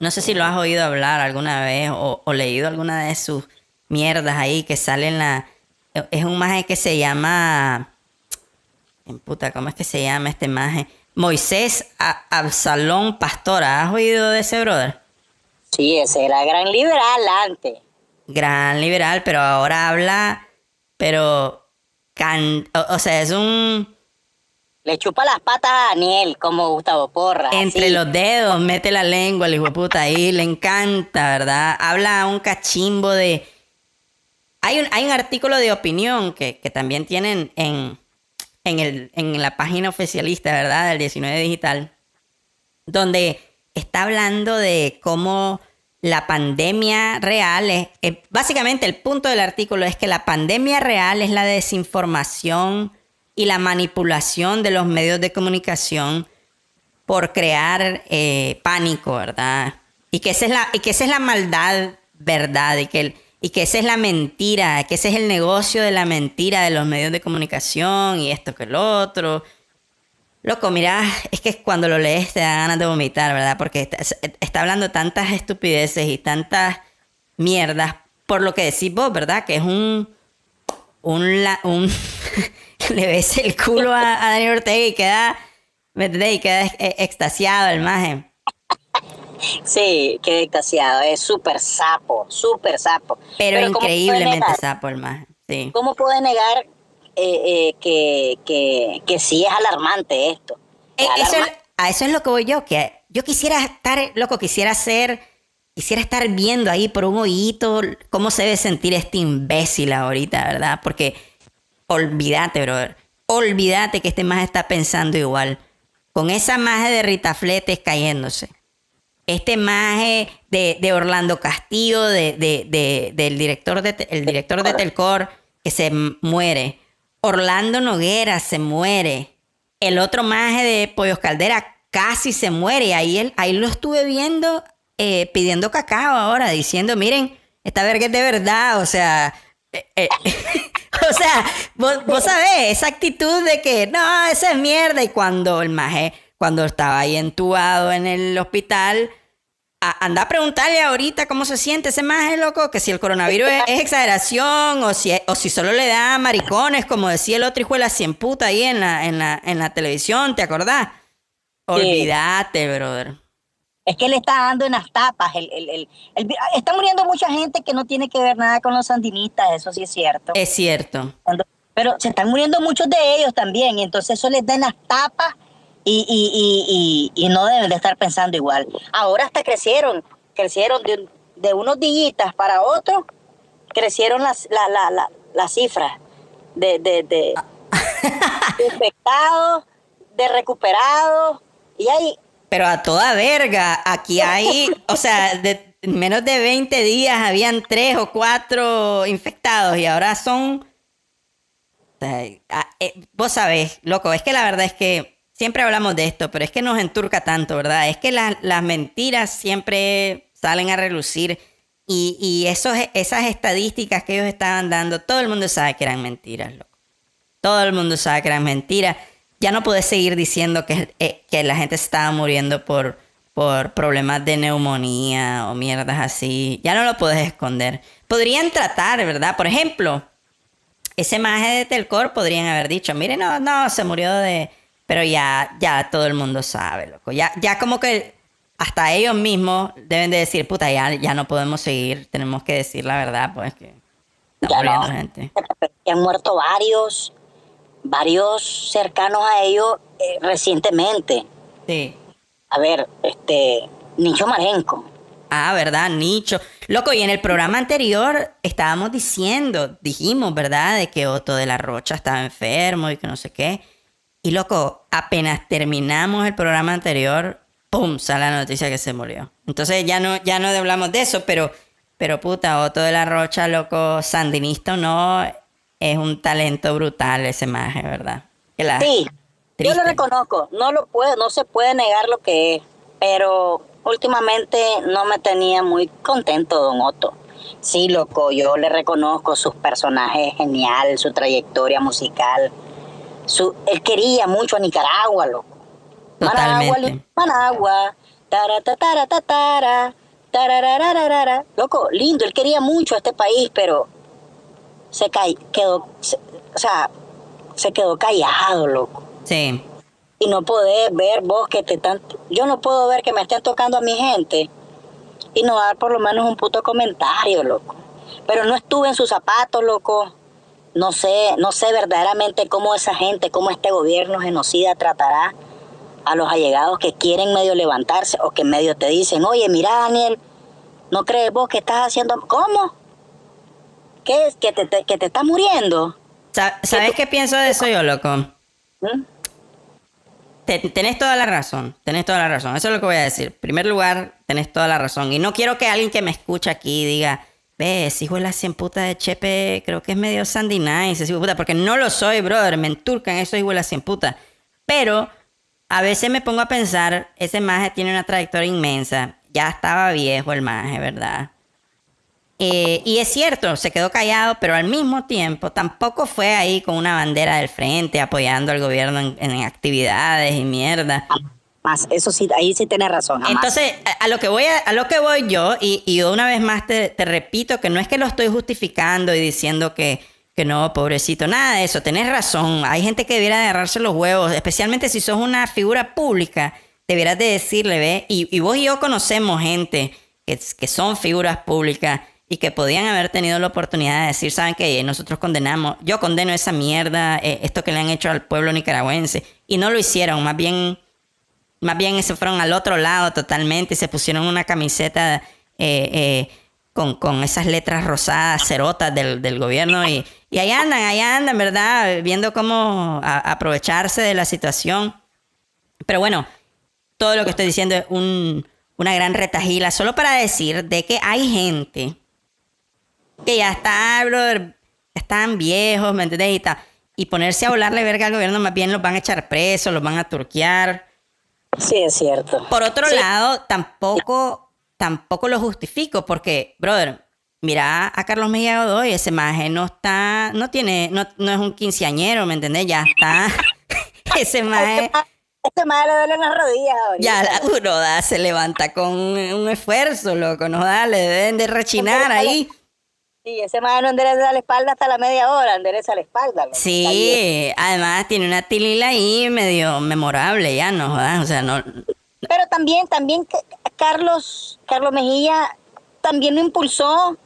S4: No sé si lo has oído hablar alguna vez o, o leído alguna de sus mierdas ahí que salen la. Es un maje que se llama. En puta, ¿cómo es que se llama este maje? Moisés A- Absalón Pastora. ¿Has oído de ese brother?
S5: Sí, ese era gran liberal antes.
S4: gran liberal, pero ahora habla, pero, can, o, o sea, es un,
S5: Le chupa las patas a Daniel, como Gustavo Porra.
S4: entre
S5: así.
S4: los dedos, mete la lengua, el hijo de puta ahí, le encanta, ¿verdad? Habla un cachimbo de... Hay un, hay un artículo de opinión que, que también tienen en, en, el, en la página oficialista, ¿verdad? Del 19 Digital, donde está hablando de cómo la pandemia real es, eh, básicamente el punto del artículo es que la pandemia real es la desinformación y la manipulación de los medios de comunicación por crear eh, pánico, ¿verdad? Y que esa es la, y que esa es la maldad, ¿verdad? Y que, el- y que esa es la mentira, que ese es el negocio de la mentira de los medios de comunicación y esto que lo otro. Loco, mira, es que cuando lo lees te da ganas de vomitar, ¿verdad? Porque está, está hablando tantas estupideces y tantas mierdas por lo que decís vos, ¿verdad? Que es un... un, un le ves el culo a, a Daniel Ortega y queda... ¿Me entendés? Y queda eh, extasiado el maje.
S5: Sí, quedé extasiado. Es súper sapo, súper sapo.
S4: Pero,
S5: ¿cómo puede
S4: increíblemente sapo el maje. Sí.
S5: ¿Cómo puede negar eh, eh, que, que, que sí es alarmante esto?
S4: Eh, eso a eso es lo que voy yo, que yo quisiera estar, loco, quisiera ser, quisiera estar viendo ahí por un oído cómo se debe sentir este imbécil ahorita, ¿verdad? Porque olvídate, brother, olvídate que este maje está pensando igual. Con esa maje de Rita Fletes cayéndose. Este maje de, de Orlando Castillo, de, de- de- del director de, el director de Telcor, que se muere. Orlando Noguera se muere. El otro maje de Pollos Caldera casi se muere. Y ahí, él, ahí lo estuve viendo eh, pidiendo cacao ahora, diciendo, miren, esta verga es de verdad. O sea, eh, eh, o sea, vos, vos sabés, esa actitud de que no, esa es mierda. Y cuando el maje, cuando estaba ahí entubado en el hospital, a- anda a preguntarle ahorita cómo se siente ese maje, loco, que si el coronavirus es, es exageración o si, o si solo le da maricones, como decía el otro hijo de la cien puta ahí en la, en la, en la televisión, ¿te acordás? Olvídate, brother.
S5: Es que le está dando en las tapas. El, el- el- está muriendo mucha gente que no tiene que ver nada con los sandinistas, eso sí es cierto.
S4: Es cierto.
S5: Pero se están muriendo muchos de ellos también, y entonces eso les da en las tapas y, y- y- y- y no deben de estar pensando igual. Ahora hasta crecieron, crecieron de, de unos dillitas para otros, crecieron las, la- la- la- las cifras de, de, de, de infectados, de recuperados, y ahí
S4: Pero a toda verga, aquí hay, o sea, de en menos de 20 días habían tres o cuatro infectados y ahora son... eh, vos sabés, loco, es que la verdad es que siempre hablamos de esto, pero es que nos enturca tanto, ¿verdad? Es que la- las mentiras siempre salen a relucir y, y esos, esas estadísticas que ellos estaban dando, todo el mundo sabe que eran mentiras, loco. Todo el mundo sabe que eran mentiras. Ya no puedes seguir diciendo que, eh, que la gente estaba muriendo por, por problemas de neumonía o mierdas así. Ya no lo puedes esconder. Podrían tratar, ¿verdad? Por ejemplo, ese maje de Telcor podrían haber dicho, mire, no, no, se murió de... Pero ya, ya todo el mundo sabe, loco. Ya, ya como que hasta ellos mismos deben de decir, puta, ya, ya no podemos seguir, tenemos que decir la verdad, pues que está
S5: Ya
S4: muriendo
S5: no.
S4: gente.
S5: han muerto varios, varios cercanos a ellos eh, recientemente.
S4: Sí.
S5: A ver, este, Nicho Marenco,
S4: Ah, ¿verdad? Nicho. Loco, y en el programa anterior estábamos diciendo, dijimos, ¿verdad? De que Otto de la Rocha estaba enfermo y que no sé qué. Y loco, apenas terminamos el programa anterior, ¡pum! sale la noticia que se murió. Entonces ya no, ya no hablamos de eso, pero, pero puta, Otto de la Rocha, loco, sandinista o no, es un talento brutal ese maje, ¿verdad? La-
S5: Sí, yo lo reconozco, no lo puedo, no se puede negar lo que es, pero últimamente no me tenía muy contento Don Otto. Sí, loco, yo le reconozco sus personajes genial, su trayectoria musical. Su, él quería mucho a Nicaragua, loco. Managua,
S4: Totalmente.
S5: Managua, tararararara. Loco, lindo, él quería mucho a este país, pero se ca- quedó, se- o sea, se quedó callado, loco.
S4: Sí.
S5: Y no podés ver vos que te están, yo no puedo ver que me estén tocando a mi gente y no dar por lo menos un puto comentario, loco. Pero no estuve en sus zapatos, loco. No sé, no sé verdaderamente cómo esa gente, cómo este gobierno genocida tratará a los allegados que quieren medio levantarse o que medio te dicen, oye, mira Daniel, ¿no crees vos que estás haciendo? ¿Cómo? ¿Qué es? ¿Que te, te- que te estás muriendo?
S4: Sa- ¿Sabes qué pienso de eso yo, loco?
S5: ¿Mm?
S4: Te- tenés toda la razón, tenés toda la razón. Eso es lo que voy a decir. En primer lugar, tenés toda la razón. Y no quiero que alguien que me escucha aquí diga, ves, hijo de la cien puta de Chepe, creo que es medio Sandy Nice, ese hijo de puta, porque no lo soy, brother, me enturcan eso hijo de la cien puta. Pero a veces me pongo a pensar, ese maje tiene una trayectoria inmensa, ya estaba viejo el maje, ¿verdad? Eh, y es cierto, se quedó callado, pero al mismo tiempo tampoco fue ahí con una bandera del frente apoyando al gobierno en, en actividades y mierda.
S5: Más, eso sí, ahí sí tienes razón. jamás.
S4: Entonces, a, a lo que voy a, a lo que voy yo, y, y una vez más te, te repito que no es que lo estoy justificando y diciendo que, que no, pobrecito, nada de eso, tenés razón. Hay gente que debiera agarrarse los huevos, especialmente si sos una figura pública, debieras de decirle, ve, y, y vos y yo conocemos gente que, que son figuras públicas y que podían haber tenido la oportunidad de decir, saben que nosotros condenamos, yo condeno esa mierda, eh, esto que le han hecho al pueblo nicaragüense, y no lo hicieron, más bien más bien se fueron al otro lado totalmente y se pusieron una camiseta eh, eh, con, con esas letras rosadas, cerotas del, del gobierno y, y ahí andan, ahí andan, ¿verdad? Viendo cómo aprovecharse de la situación. Pero bueno, todo lo que estoy diciendo es un- una gran retajila, solo para decir de que hay gente que ya está, brother, están viejos, ¿me entendés? Y, ta- y ponerse a volarle verga al gobierno, más bien los van a echar presos, los van a turquear.
S5: Sí, es cierto.
S4: Por otro
S5: Sí.
S4: lado, tampoco, tampoco lo justifico, porque, brother, mira a Carlos Mejía Godoy, ese maje no está, no tiene, no, no es un quinceañero, ¿me entendés? Ya está. ese maje,
S5: Este madre le duele las rodillas ahorita.
S4: ya uno da, se levanta con un esfuerzo, loco, no da, le deben de rechinar ahí.
S5: Sí, ese madre no endereza la espalda hasta la media hora, endereza la espalda.
S4: Sí, además tiene una tilila ahí medio memorable, ya no jodas, o sea, no,
S5: Pero también, también Carlos, Carlos Mejía también lo impulsó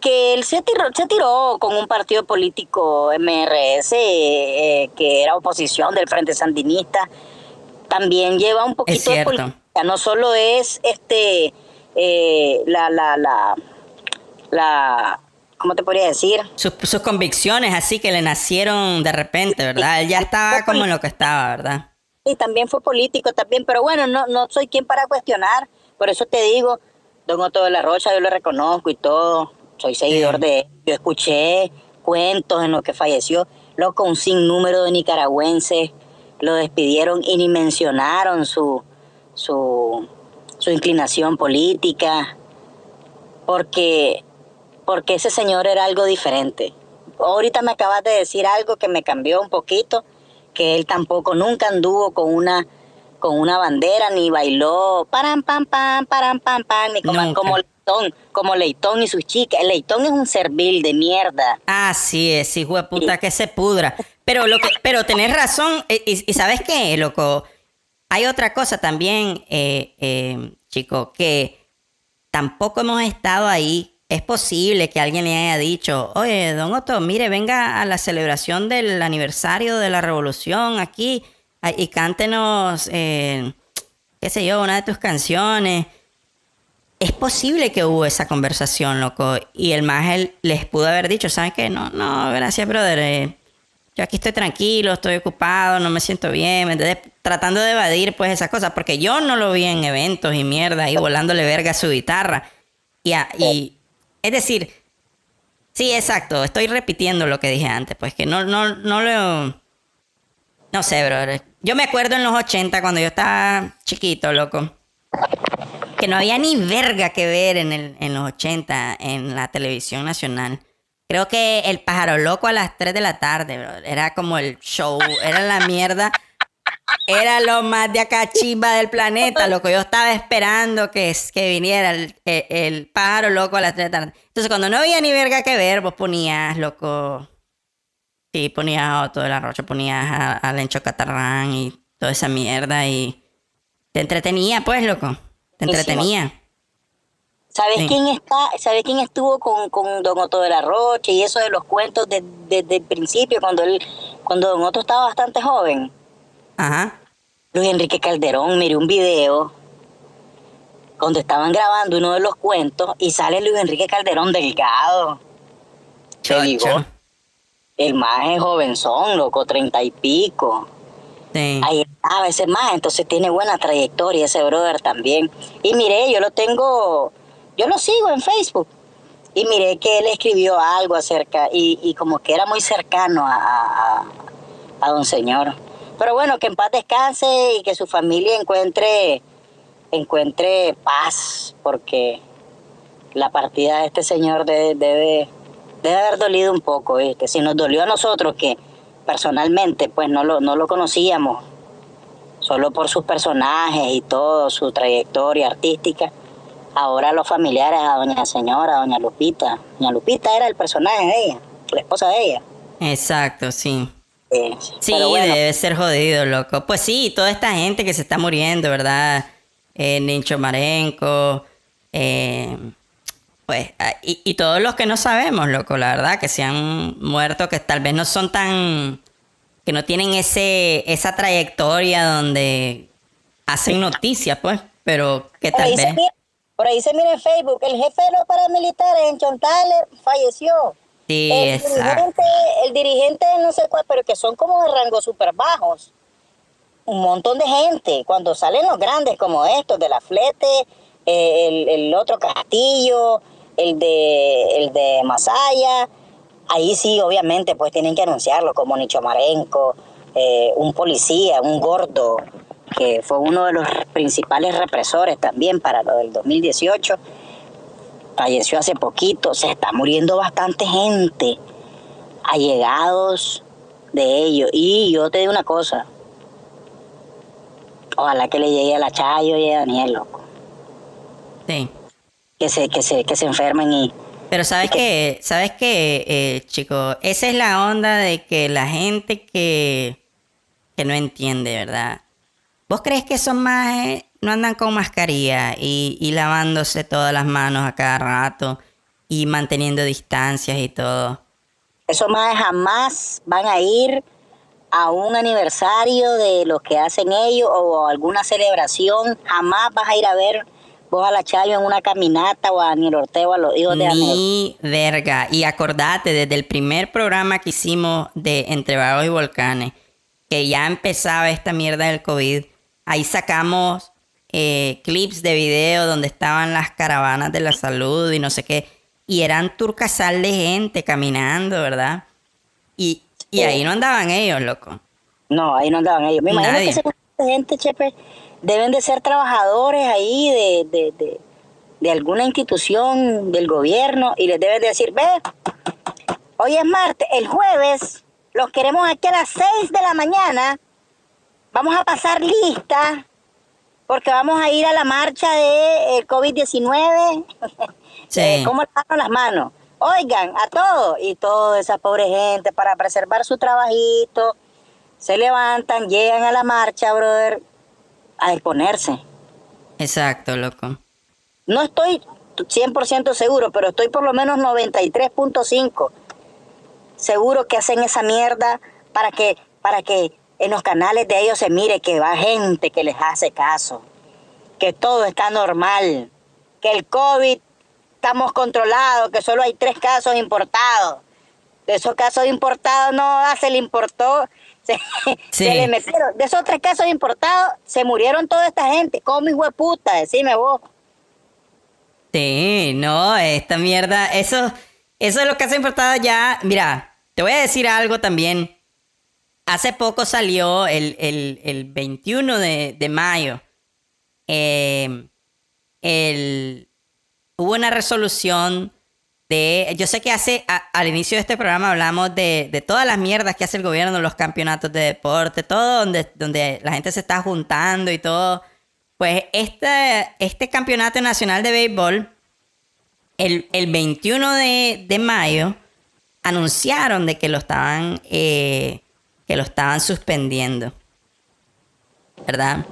S5: que él se tiró, se tiró con un partido político MRS eh, que era oposición del Frente Sandinista. También lleva un poquito de
S4: cierto.
S5: política, no solo es este eh, la la la la ¿cómo te podría decir?
S4: sus, sus convicciones así que le nacieron de repente, ¿verdad? Él ya estaba como en lo que estaba, ¿verdad?
S5: Y también fue político también, pero bueno, no, no soy quien para cuestionar, por eso te digo, Don Otto de la Rocha, yo lo reconozco y todo, soy seguidor
S4: Sí.
S5: de él, yo escuché cuentos en los que falleció, loco, un sinnúmero de nicaragüenses lo despidieron y ni mencionaron su, su, su inclinación política, porque, porque ese señor era algo diferente. Ahorita me acabas de decir algo que me cambió un poquito, que él tampoco nunca anduvo con una con una bandera ni bailó param pam pam param pam pam ni como, como Leitón, como Leitón y sus chicas. Leitón es un servil de mierda.
S4: Así es, hijo de puta, que se pudra. Pero lo que, pero tenés razón, y, y sabes qué, loco, hay otra cosa también, eh, eh, chico, que tampoco hemos estado ahí. Es posible que alguien le haya dicho, oye, don Otto, mire, venga a la celebración del aniversario de la revolución aquí y cántenos, eh, qué sé yo, una de tus canciones. es posible que hubo esa conversación, loco. Y el más les pudo haber dicho, ¿saben qué? No, no, gracias, brother. eh, yo aquí estoy tranquilo, estoy ocupado, no me siento bien, ¿me entiendes? Tratando de evadir pues esas cosas, porque yo no lo vi en eventos y mierda, ahí volándole verga a su guitarra. Y es decir, sí, exacto, estoy repitiendo lo que dije antes, pues que no, no, no lo... No sé, brother. Yo me acuerdo en los 80, cuando yo estaba chiquito, loco, que no había ni verga que ver en, el, en los 80 en la televisión nacional. Creo que El Pájaro Loco a las 3 de la tarde, bro. Era como el show, era la mierda. Era lo más de acá chimba del planeta, loco. Yo estaba esperando que, que viniera el, el- el Pájaro Loco a las 3 de la tarde. Entonces, cuando no había ni verga que ver, vos ponías, loco... Sí, ponías a Otto de la Rocha, ponías a, a Lencho Catarrán y toda esa mierda y... Te entretenía, pues, loco. Te entretenía.
S5: ¿Sabes
S4: Sí.
S5: quién está? ¿Sabes quién estuvo con, con Don Otto de la Rocha y eso de los cuentos de- desde el principio, cuando él, cuando Don Otto estaba bastante joven?
S4: Ajá.
S5: Luis Enrique Calderón, miré un video donde estaban grabando uno de los cuentos y sale Luis Enrique Calderón delgado. Te digo, el más es jovenzón, loco, treinta y pico.
S4: Sí.
S5: Ahí estaba ese más, entonces tiene buena trayectoria ese brother también. Y miré, yo lo tengo, yo lo sigo en Facebook. Y miré que él escribió algo acerca, y, y como que era muy cercano a, a, a don señor. Pero bueno, que en paz descanse y que su familia encuentre, encuentre paz, porque la partida de este señor debe, debe, haber dolido un poco, ¿viste? Si nos dolió a nosotros que personalmente pues no lo, no lo conocíamos, solo por sus personajes y todo, su trayectoria artística. Ahora los familiares a doña señora, a doña Lupita. Doña Lupita era el personaje de ella, la esposa de ella.
S4: Exacto, sí.
S5: Eh,
S4: Sí,
S5: bueno,
S4: debe ser jodido, loco. Pues sí, toda esta gente que se está muriendo, ¿verdad? Eh, Nincho Marenco, eh, pues, ah, y, y todos los que no sabemos, loco, la verdad, que se han muerto, que tal vez no son tan, que no tienen ese, esa trayectoria donde hacen noticias, pues, pero que tal vez...
S5: por ahí se mira en Facebook, el jefe de los paramilitares en Chontales falleció.
S4: Sí,
S5: el
S4: exacto.
S5: dirigente, el dirigente no sé cuál, pero que son como de rango súper bajos. Un montón de gente. Cuando salen los grandes como estos, de la Flete, eh, el, el otro Castillo, el de, el de Masaya, ahí sí, obviamente, pues tienen que anunciarlo, como Nicho Marenco, eh, un policía, un gordo, que fue uno de los principales represores también para lo del 2018 falleció hace poquito, se está muriendo bastante gente, allegados de ellos. Y yo te digo una cosa, ojalá que le llegue a la Chayo y a Daniel, loco,
S4: Sí.
S5: que se, que se, que se enfermen y...
S4: Pero sabes que, sabes que, eh, chico, esa es la onda de que la gente que, que no entiende, ¿verdad? ¿Vos crees que esos más no andan con mascarilla y, y lavándose todas las manos a cada rato y manteniendo distancias y todo?
S5: Esos más jamás van a ir a un aniversario de lo que hacen ellos o a alguna celebración, jamás vas a ir a ver vos a la Chayo en una caminata o a Daniel Ortega o a los hijos de Daniel.
S4: Ni verga. Y acordate, desde el primer programa que hicimos de Entre Vagos y Volcanes, que ya empezaba esta mierda del COVID, ahí sacamos eh, clips de video donde estaban las caravanas de la salud y no sé qué. Y eran turcasal de gente caminando, ¿verdad? Y, y ahí no andaban ellos, loco.
S5: No, ahí no andaban ellos. Me imagino
S4: Nadie.
S5: que esa gente, Chepe, deben de ser trabajadores ahí de, de, de, de alguna institución del gobierno y les deben de decir, ve, hoy es martes, el jueves los queremos aquí a las 6 de la mañana, vamos a pasar lista porque vamos a ir a la marcha de COVID-19.
S4: Sí.
S5: Eh, ¿Cómo lavan las manos? Oigan, a todos. Y toda esa pobre gente, para preservar su trabajito, se levantan, llegan a la marcha, brother, a exponerse.
S4: Exacto, loco.
S5: No estoy 100% seguro, pero estoy por lo menos 93.5 seguro que hacen esa mierda para que, para que en los canales de ellos se mire que va gente que les hace caso, que todo está normal. que el COVID estamos controlados, que solo hay tres casos importados. De esos casos importados no ah, se le importó, se,
S4: Sí.
S5: se le metieron. De esos tres casos importados se murieron toda esta gente. ¿Cómo hijo de puta? Decime vos.
S4: Sí, no, esta mierda, eso, eso es lo que hace importada ya. Mira, te voy a decir algo también. Hace poco salió el, el- el 21 de, de mayo. eh, el, hubo una resolución de. Yo sé que hace. al inicio de este programa hablamos de, de todas las mierdas que hace el gobierno, los campeonatos de deporte, todo donde, donde la gente se está juntando y todo. Pues este, este campeonato nacional de béisbol, el, el 21 de, de mayo, anunciaron de que lo estaban, eh, que lo estaban suspendiendo. ¿Verdad?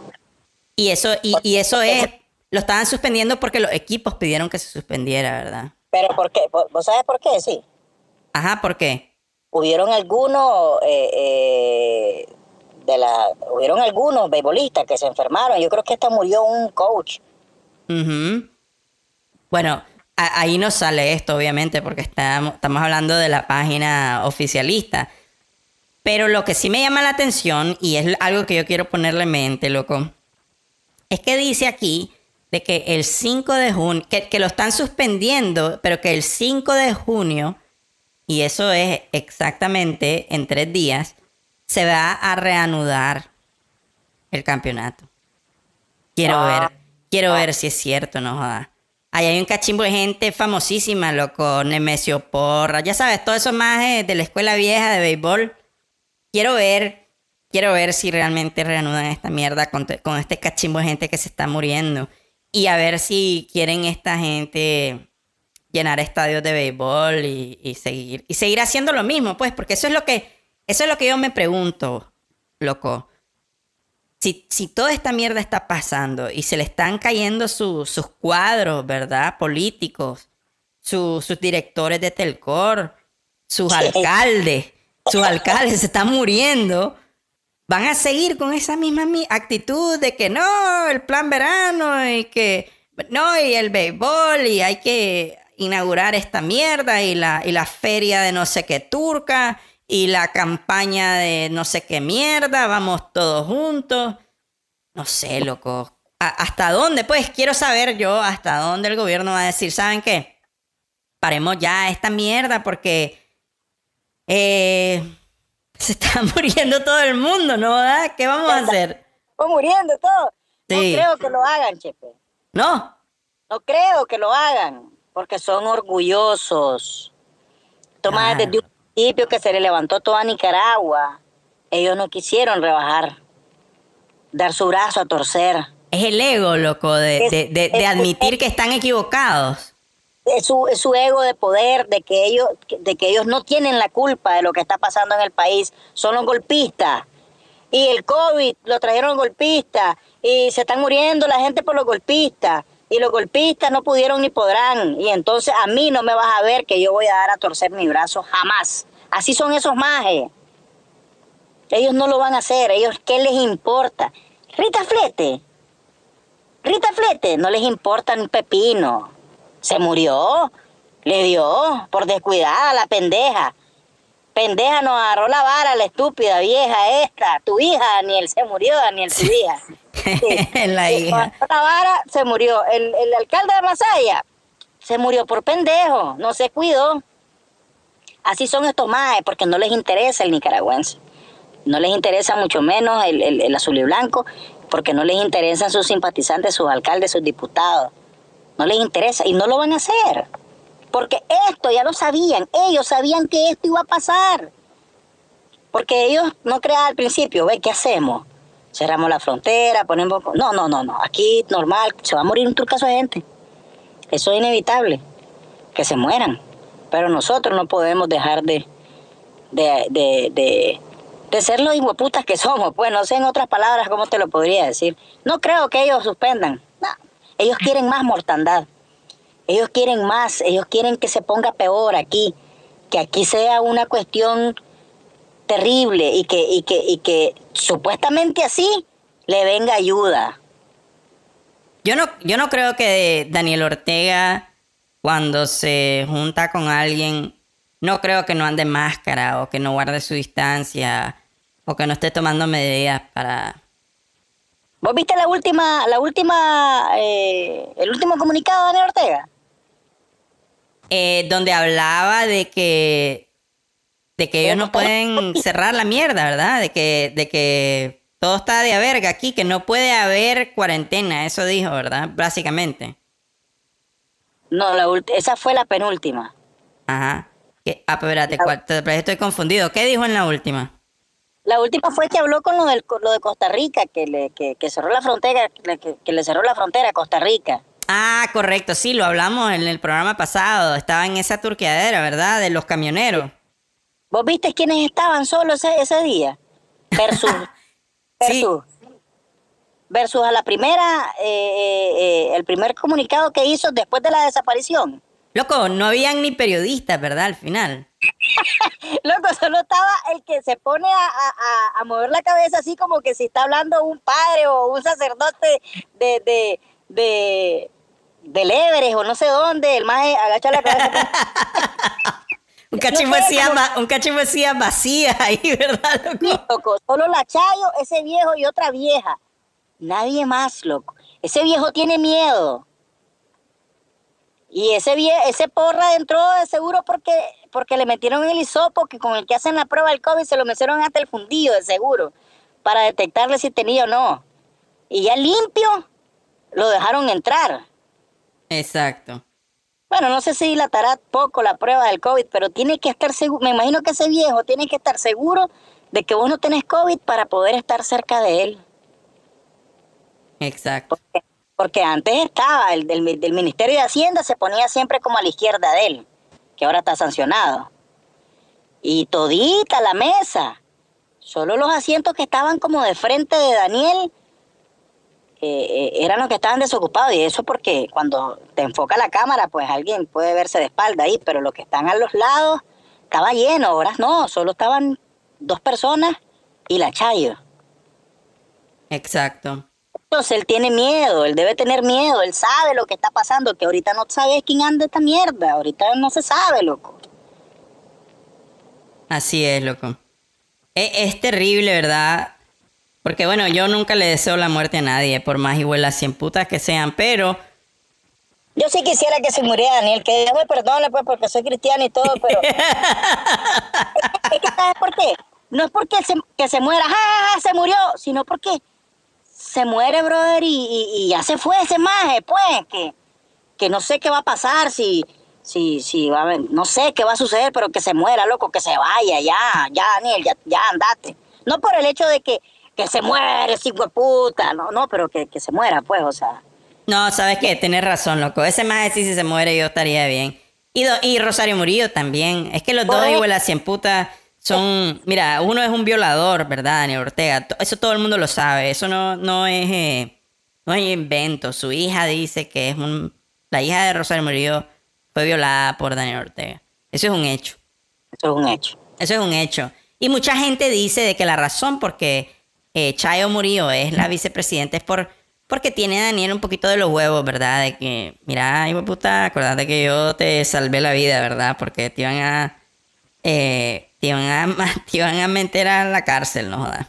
S4: Y eso, y, y eso es, lo estaban suspendiendo porque los equipos pidieron que se suspendiera, ¿verdad?
S5: Pero ¿por qué? ¿Vos sabés por qué? Sí.
S4: Ajá, ¿por qué?
S5: hubieron algunos eh, eh, de la hubieron algunos beisbolistas que se enfermaron yo creo que hasta murió un coach
S4: Ujú. Bueno, a- ahí no sale esto, obviamente, porque estamos, estamos hablando de la página oficialista. Pero lo que sí me llama la atención, y es algo que yo quiero ponerle en mente, loco, es que dice aquí de que el 5 de junio, que, que lo están suspendiendo, pero que el 5 de junio, y eso es exactamente en tres días, se va a reanudar el campeonato. Quiero
S5: Ah.
S4: ver, quiero ver si es cierto, no joda. Ahí hay un cachimbo de gente famosísima, loco, Nemesio Porra, ya sabes, todos esos majes de la escuela vieja de béisbol. Quiero ver, quiero ver si realmente reanudan esta mierda con, te- con este cachimbo de gente que se está muriendo. Y a ver si quieren esta gente llenar estadios de béisbol y, y seguir y seguir haciendo lo mismo, pues, porque eso es lo que eso es lo que yo me pregunto, loco. Si, si toda esta mierda está pasando y se le están cayendo su- sus cuadros, ¿verdad? Políticos, su- sus directores de Telcor, sus alcaldes, sus alcaldes se están muriendo, van a seguir con esa misma mi- actitud de que no, el plan verano y que no, y el béisbol y hay que inaugurar esta mierda y la, y la feria de no sé qué turca y la campaña de no sé qué mierda, vamos todos juntos. No sé, loco. ¿A- ¿Hasta dónde? Pues quiero saber yo hasta dónde el gobierno va a decir, ¿saben qué? Paremos ya esta mierda porque eh, se está muriendo todo el mundo, ¿no? ¿verdad? ¿Qué vamos a hacer?
S5: Fue muriendo todo.
S4: Sí.
S5: No creo que lo hagan, Chepe.
S4: ¿No?
S5: No creo que lo hagan, porque son orgullosos. Toma desde un principio que se le levantó toda Nicaragua. Ellos no quisieron rebajar, dar su brazo a torcer.
S4: Es el ego, loco, de,
S5: Es-
S4: de- de- admitir que están equivocados.
S5: Es su, es su ego de poder, de que ellos, de que ellos no tienen la culpa de lo que está pasando en el país, son los golpistas. Y el COVID lo trajeron los golpistas, y se están muriendo la gente por los golpistas, y los golpistas no pudieron ni podrán, y entonces a mí no me vas a ver que yo voy a dar a torcer mi brazo jamás. Así son esos majes. Ellos no lo van a hacer, ellos, ¿qué les importa? Rita Flete, Rita Flete, no les importa un pepino. Se murió, le dio por descuidada la pendeja. Pendeja nos agarró la vara, la estúpida vieja esta. Tu hija, Daniel, se murió, Daniel, tu hija. Sí.
S4: la hija.
S5: la vara, se murió. El, el alcalde de Masaya se murió por pendejo, no se cuidó. Así son estos majes, porque no les interesa el nicaragüense. No les interesa mucho menos el, el- el azul y blanco, porque no les interesan sus simpatizantes, sus alcaldes, sus diputados. No les interesa y no lo van a hacer. Porque esto ya lo sabían, ellos sabían que esto iba a pasar. Porque ellos no crean al principio, ve, ¿qué hacemos? Cerramos la frontera, ponemos... No, no, no, no, aquí normal, se va a morir un turcaso de gente. Eso es inevitable, que se mueran. Pero nosotros no podemos dejar de, de, de, de, ser los hijueputas que somos. Pues no sé en otras palabras cómo te lo podría decir. No creo que ellos suspendan. Ellos quieren más mortandad. Ellos quieren más. Ellos quieren que se ponga peor aquí. Que aquí sea una cuestión terrible y que, y que, y que supuestamente así le venga ayuda.
S4: Yo no, yo no creo que Daniel Ortega, cuando se junta con alguien, no creo que no ande máscara o que no guarde su distancia o que no esté tomando medidas para...
S5: ¿Vos viste la última, la última, eh, el último comunicado de Daniel Ortega?
S4: Eh, donde hablaba de que de que ellos no pueden cerrar la mierda, ¿verdad? De que, de que todo está de a verga aquí, que no puede haber cuarentena, eso dijo, ¿verdad? Básicamente.
S5: No, la esa fue la penúltima.
S4: Ajá. Ah, pero espérate, estoy confundido. ¿Qué dijo en la última?
S5: La última fue que habló con lo, del, con lo de Costa Rica, que le, que, que cerró la frontera, que, que le cerró la frontera a Costa Rica.
S4: Ah, correcto, sí, lo hablamos en el programa pasado. Estaba en esa turqueadera, ¿verdad? De los camioneros.
S5: ¿Vos viste quiénes estaban solos ese, ese día? Versus,
S4: Sí.
S5: versus, versus a la primera, eh, eh, eh, el primer comunicado que hizo después de la desaparición.
S4: Loco, no habían ni periodistas, ¿verdad? Al final.
S5: Loco, solo estaba el que se pone a, a- a- a mover la cabeza así como que si está hablando un padre o un sacerdote de, de, de, del Everest o no sé dónde, el más agacha la cabeza.
S4: Un cachimbo
S5: No
S4: decía,
S5: como-
S4: un cachimbo decía vacía ahí, ¿verdad, loco?
S5: loco, solo la Chayo, ese viejo y otra vieja. Nadie más, loco. Ese viejo tiene miedo. Y ese vie ese porra entró de seguro porque, porque le metieron el hisopo que con el que hacen la prueba del COVID se lo metieron hasta el fundido, de seguro, para detectarle si tenía o no. Y ya limpio, lo dejaron entrar.
S4: Exacto.
S5: Bueno, no sé si dilatará poco la prueba del COVID, pero tiene que estar seguro, me imagino que ese viejo tiene que estar seguro de que vos no tenés COVID para poder estar cerca de él.
S4: Exacto.
S5: Porque, porque antes estaba, el del, del Ministerio de Hacienda se ponía siempre como a la izquierda de él, que ahora está sancionado. Y todita la mesa, solo los asientos que estaban como de frente de Daniel eh, eh, eran los que estaban desocupados. Y eso porque cuando te enfoca la cámara, pues alguien puede verse de espalda ahí, pero los que están a los lados estaba lleno, ahora no, solo estaban dos personas y la Chayo.
S4: Exacto.
S5: Entonces él tiene miedo, él debe tener miedo, él sabe lo que está pasando, que ahorita no sabes quién anda esta mierda, ahorita no se sabe, loco.
S4: Así es, loco. E- Es, terrible, ¿verdad? Porque bueno, yo nunca le deseo la muerte a nadie, por más igual cien putas que sean, pero
S5: Yo sí quisiera que se muriera Daniel, que Dios me perdone pues porque soy cristiano y todo, pero... es que ¿sabes por qué? No es porque se, que se muera, ¡ja, ja, ja, se murió, sino porque se muere, brother, y, y- y ya se fue ese maje, pues, que, que no sé qué va a pasar, si, si, si va a no sé qué va a suceder, pero que se muera, loco, que se vaya, ya, ya, Daniel, ya, ya andate. No por el hecho de que, que se muere, hijo de puta, no, no, pero que, que se muera, pues, o sea.
S4: no, ¿sabes qué? Tienes razón, loco. Ese más sí, si se muere, yo estaría bien. Y, do- y Rosario Murillo también. Es que los dos igual cien putas son. Mira, uno es un violador, ¿verdad, Daniel Ortega? Eso todo el mundo lo sabe. Eso no, no es. eh, no es invento. Su hija dice que es un. La hija de Rosario Murillo fue violada por Daniel Ortega. Eso es un hecho.
S5: Eso es un hecho.
S4: Eso es un hecho. Y mucha gente dice de que la razón por qué eh, Chayo Murillo es la vicepresidenta es por, porque tiene a Daniel un poquito de los huevos, ¿verdad? De que, mira, hijo puta, acordate que yo te salvé la vida, ¿verdad? Porque te iban a. eh, te, iban a te iban a meter a la cárcel, no jodas.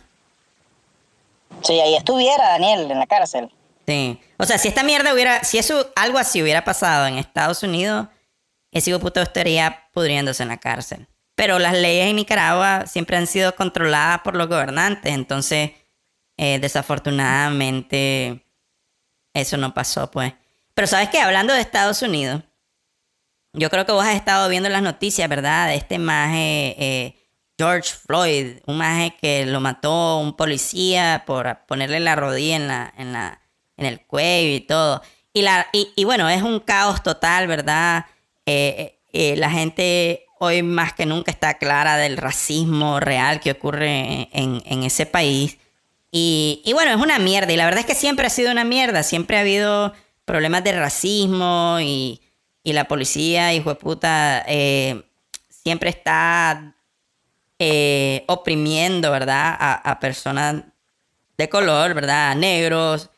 S5: Si ahí estuviera Daniel en la cárcel.
S4: Sí. O sea, si esta mierda hubiera. Si eso, algo así hubiera pasado en Estados Unidos, ese hijo de puta estaría pudriéndose en la cárcel. Pero las leyes en Nicaragua siempre han sido controladas por los gobernantes, entonces, eh, desafortunadamente, eso no pasó, pues. Pero sabes que hablando de Estados Unidos, yo creo que vos has estado viendo las noticias, ¿verdad? De este maje eh, George Floyd, un maje que lo mató un policía por ponerle la rodilla en la, en la, en el cuello y todo. Y la, y, y bueno, es un caos total, ¿verdad? Eh, eh, la gente hoy más que nunca está clara del racismo real que ocurre en, en ese país. Y, y bueno, es una mierda. Y la verdad es que siempre ha sido una mierda. Siempre ha habido problemas de racismo y, y la policía, hijo de puta, eh, siempre está eh, oprimiendo, ¿verdad? A, a personas de color, ¿verdad? A negros,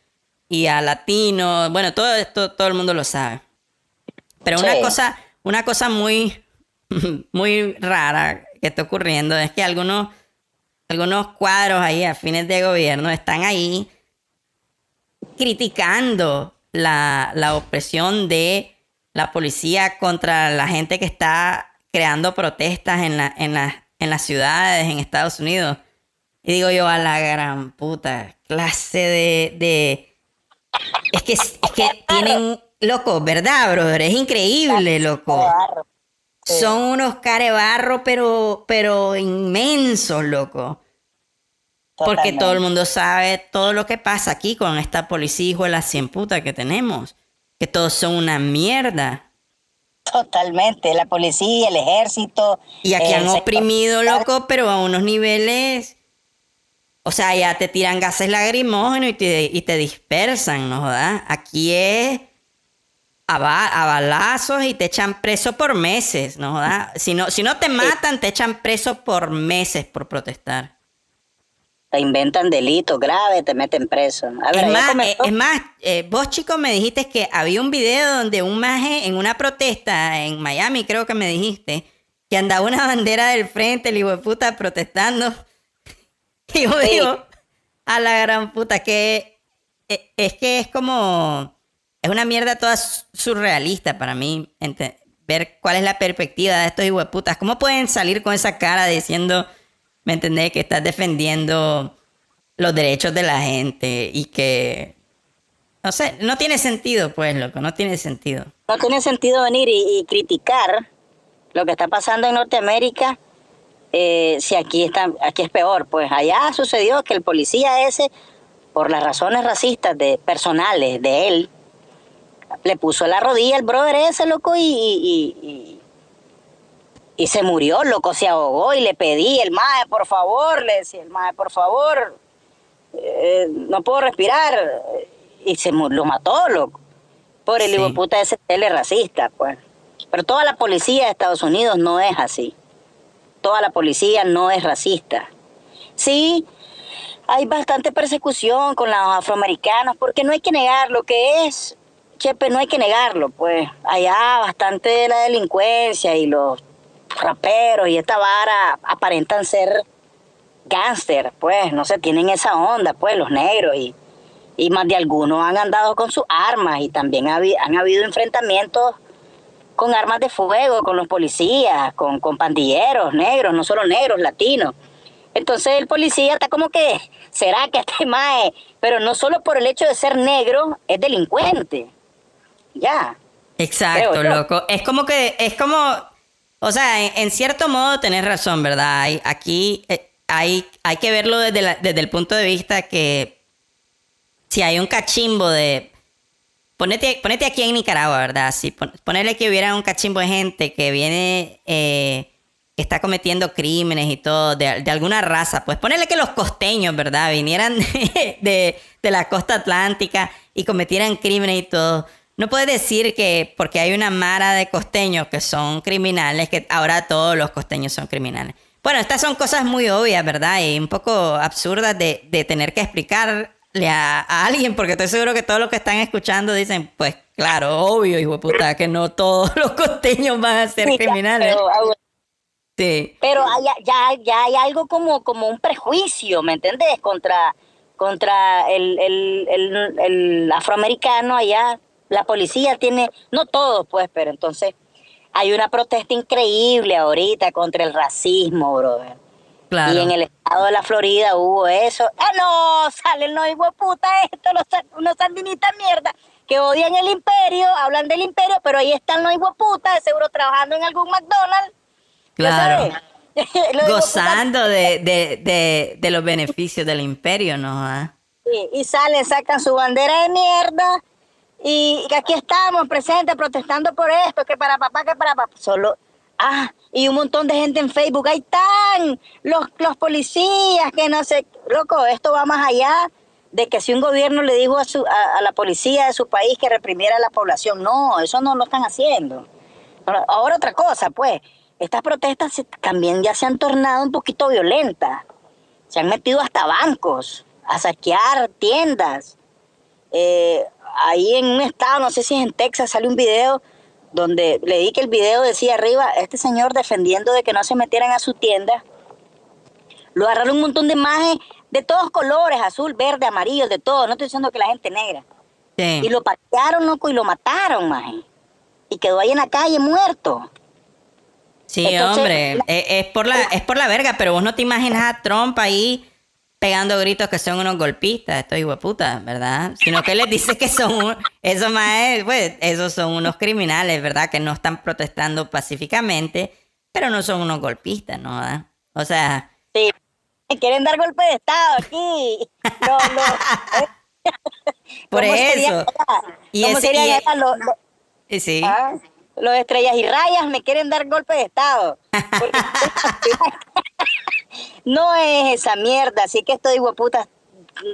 S4: y a latinos. Bueno, todo esto todo el mundo lo sabe. Pero una cosa, una cosa muy, muy rara que está ocurriendo es que algunos, algunos cuadros ahí a fines de gobierno están ahí criticando la, la opresión de la policía contra la gente que está creando protestas en, la, en, la- en las ciudades, en Estados Unidos. Y digo yo, a la gran puta, clase de... de... Es que, es que tienen... Loco, ¿verdad, brother? Es increíble, loco. Son unos carebarro, pero, pero inmensos, loco. Porque todo el mundo sabe todo lo que pasa aquí con esta policía hijo de la cien puta que tenemos. Que todos son una mierda.
S5: Totalmente. La policía, el ejército.
S4: Y aquí han oprimido, loco, pero a unos niveles. O sea, ya te tiran gases lacrimógenos y te, y te dispersan, ¿no jodas? Aquí es a, ba- a balazos y te echan preso por meses, ¿no jodas? Si no, si no te matan, te echan preso por meses por protestar.
S5: Te inventan delitos graves, te meten preso. A ver,
S4: Es más, eh, es más eh, vos chicos me dijiste que había un video donde un maje en una protesta en Miami, creo que me dijiste, que andaba una bandera del frente, el hijo de puta, protestando. Y yo
S5: Sí.
S4: digo, a la gran puta, que eh, es que es como, es una mierda toda su- surrealista para mí, ver cuál es la perspectiva de estos de putas. ¿Cómo pueden salir con esa cara diciendo, me entendés, que estás defendiendo los derechos de la gente y que, no sé, no tiene sentido, pues, loco, no tiene sentido.
S5: no tiene sentido venir y, criticar lo que está pasando en Norteamérica eh, si aquí está aquí es peor pues allá sucedió que el policía ese por las razones racistas de personales de él le puso la rodilla al brother ese loco y- y se murió loco se ahogó y le pedí el mae por favor le decía el mae por favor eh, no puedo respirar y se lo mató loco por el
S4: Sí.
S5: hijo puta ese tele racista, pues. Pero toda la policía de Estados Unidos no es así. Toda la policía no es racista. Sí, hay bastante persecución con los afroamericanos, porque no hay que negar lo que es. Chepe, no hay que negarlo, pues. Allá bastante de la delincuencia y los raperos y esta vara aparentan ser gángster, pues. No sé, tienen esa onda, pues, los negros y y más de algunos han andado con sus armas y también han habido enfrentamientos con armas de fuego, con los policías, con, con pandilleros negros, no solo negros, latinos. Entonces el policía está como que, ¿será que este mae? Pero no solo por el hecho de ser negro, es delincuente. Ya.
S4: Exacto, loco. Es como que, es como, o sea, en, cierto modo tenés razón, ¿verdad? Aquí eh, hay, hay que verlo desde, desde el punto de vista que si hay un cachimbo de... Ponete, ponete aquí en Nicaragua, ¿verdad? Si pon- ponerle que hubiera un cachimbo de gente que viene, eh, que está cometiendo crímenes y todo, de, de alguna raza, pues ponerle que los costeños, ¿verdad? Vinieran de- de la costa atlántica y cometieran crímenes y todo. No puedes decir que porque hay una mara de costeños que son criminales, que ahora todos los costeños son criminales. Bueno, estas son cosas muy obvias, ¿verdad? Y un poco absurdas de, de tener que explicarle a, a alguien, porque estoy seguro que todos los que están escuchando dicen, pues claro, obvio, hijo de puta, que no todos los costeños van a ser
S5: Sí,
S4: criminales.
S5: Pero,
S4: Sí.
S5: pero hay- ya, ya hay algo como, como un prejuicio, ¿me entendés? Contra, contra el, el, el, el afroamericano allá. La policía tiene, no todos pues, pero entonces hay una protesta increíble ahorita contra el racismo, brother.
S4: Claro.
S5: Y en el estado de la Florida hubo eso. ¡Ah, no! Salen los hijos puta estos, los, unos sandinistas mierda, que odian el imperio, hablan del imperio, pero ahí están los hijos de puta, de seguro trabajando en algún McDonald's. ¿ya
S4: Claro. Gozando de, de, de, de los beneficios del imperio, ¿no? Ah.
S5: Sí, y salen, sacan su bandera de mierda y que aquí estamos presentes protestando por esto, que para papá, que para papá. Solo, ah, y un montón de gente en Facebook, ahí están los, los policías, que no sé, loco, esto va más allá de que si un gobierno le dijo a, su, a, la policía de su país que reprimiera a la población, no, eso no lo están haciendo. Ahora, otra cosa, pues, estas protestas también ya se han tornado un poquito violentas. Se han metido hasta bancos a saquear tiendas. eh, ahí en un estado, no sé si es en Texas, sale un video donde leí que el video decía arriba, este señor defendiendo de que no se metieran a su tienda, lo agarraron un montón de imágenes de todos colores, azul, verde, amarillo, de todo, no estoy diciendo que la gente negra.
S4: Sí.
S5: Y lo patearon, loco, y lo mataron, maje. Y quedó ahí en la calle muerto.
S4: Sí,
S5: Entonces,
S4: hombre,
S5: la-
S4: es, es por la, es por la verga, pero vos no te imaginas a Trump ahí pegando gritos que son unos golpistas, estos puta, ¿verdad? Sino que les dice que son, un- eso más es, pues, esos son unos criminales, ¿verdad? Que no están protestando pacíficamente, pero no son unos golpistas, ¿no? ¿verdad? O sea,
S5: Sí. Quieren dar golpe de Estado aquí. Lo- lo-
S4: por
S5: ¿Cómo serían
S4: eso. Y
S5: ¿Cómo
S4: ese-
S5: serían
S4: y-
S5: allá los- los-
S4: y sí.
S5: ah? Los estrellas y rayas me quieren dar golpe de Estado. No es esa mierda, así que estos hueputas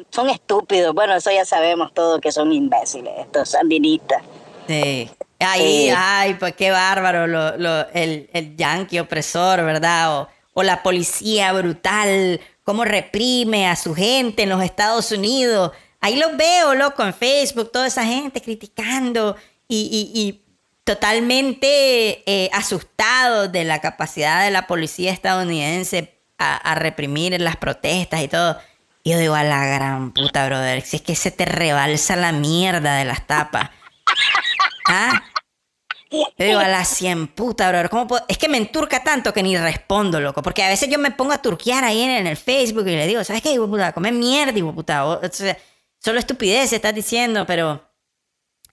S5: son estúpidos. Bueno, eso ya sabemos todos que son imbéciles, estos sandinistas.
S4: Sí. Ahí,
S5: Sí.
S4: ay, pues qué bárbaro, lo, lo- el, el yanqui opresor, ¿verdad? O, o la policía brutal, cómo reprime a su gente en los Estados Unidos. Ahí los veo, loco, en Facebook, toda esa gente criticando y, y- y totalmente eh, asustados de la capacidad de la policía estadounidense a, reprimir las protestas y todo. Yo digo, a la gran puta, brother, si es que se te rebalsa la mierda de las tapas. ¿Ah? Yo digo, a la cien puta, bro. ¿Cómo? Es que me enturca tanto que ni respondo, loco. Porque a veces yo me pongo a turquear ahí en, el Facebook y le digo, ¿sabes qué, hijo puta? Come mierda, hijo puta. O- solo estupidez estás diciendo, pero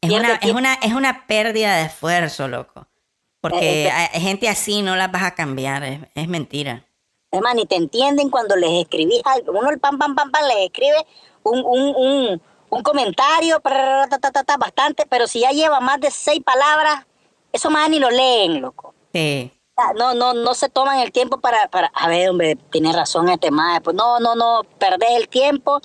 S4: es una, es, una, es una pérdida de esfuerzo, loco. Porque
S5: Eh, eh,
S4: a- a gente así no las vas a cambiar. Es, es mentira.
S5: Además, ni te entienden cuando les escribís algo. Uno el pam, pam, pam, pam, les escribe un, un, un, un comentario, prrr, ta, ta, ta, ta, bastante, pero si ya lleva más de seis palabras, eso más ni lo leen, loco.
S4: Sí.
S5: No, no, no se toman el tiempo para, para a ver, hombre, tiene razón este más. Pues no, no, no, perdés el tiempo,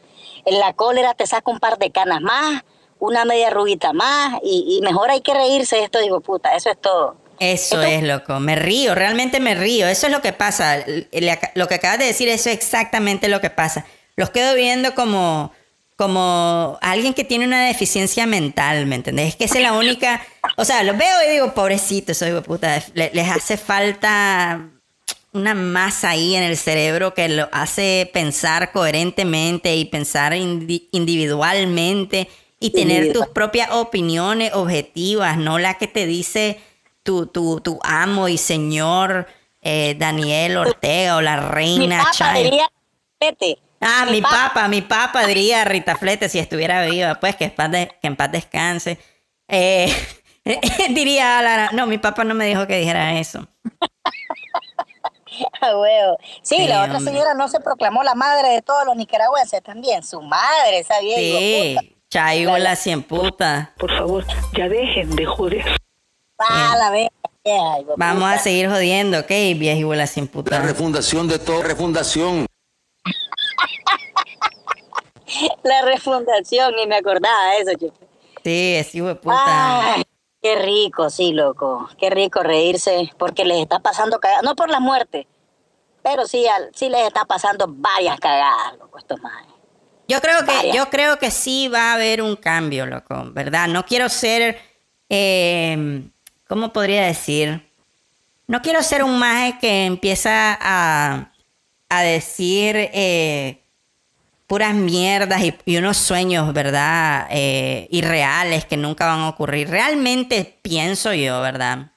S5: en la cólera te saca un par de canas más, una media rubita más, y, y mejor hay que reírse de esto, digo, puta, eso es todo.
S4: Eso es, loco. Me río, realmente me río. Eso es lo que pasa. Lo que acabas de decir, eso es exactamente lo que pasa. Los quedo viendo como, como alguien que tiene una deficiencia mental, ¿me entendés? Es que esa es la única... O sea, los veo y digo, pobrecitos, soy puta. le- les hace falta una masa ahí en el cerebro que lo hace pensar coherentemente y pensar indi- individualmente y tener tus propias opiniones objetivas, no la que te dice tu, tu, tu amo y señor eh, Daniel Ortega o la
S5: Mi
S4: reina
S5: diría, vete.
S4: Ah, mi,
S5: papá-
S4: papa, mi papa diría Rita Flete si estuviera viva, pues que, en paz de- que en paz descanse. Eh, diría Lara, no, mi papá no me dijo que dijera eso.
S5: Ah, huevo. Sí,
S4: Sí,
S5: la otra
S4: hombre.
S5: señora no se proclamó la madre de todos los nicaragüenses también. Su madre, esa vieja.
S4: Sí, Chayo la cien puta.
S7: Por favor, ya dejen de joder.
S5: Ah, la de
S4: Vamos a seguir jodiendo, ¿ok? Vieja igual sin
S8: La
S4: puta.
S8: refundación de todo, refundación.
S5: La refundación, ni me acordaba de eso, chico.
S4: Sí, es hijo de puta.
S5: Ay, qué rico, sí, loco. Qué rico reírse porque les está pasando cagadas. No por la muerte, pero sí, al- sí les está pasando varias cagadas, loco, estos manes.
S4: Yo creo que,
S5: Vaya.
S4: yo creo que sí va a haber un cambio, loco, ¿verdad? No quiero ser, eh, ¿cómo podría decir? No quiero ser un maje que empieza a, a decir eh, puras mierdas y, y unos sueños, ¿verdad? Eh, irreales que nunca van a ocurrir. Realmente pienso yo, ¿verdad?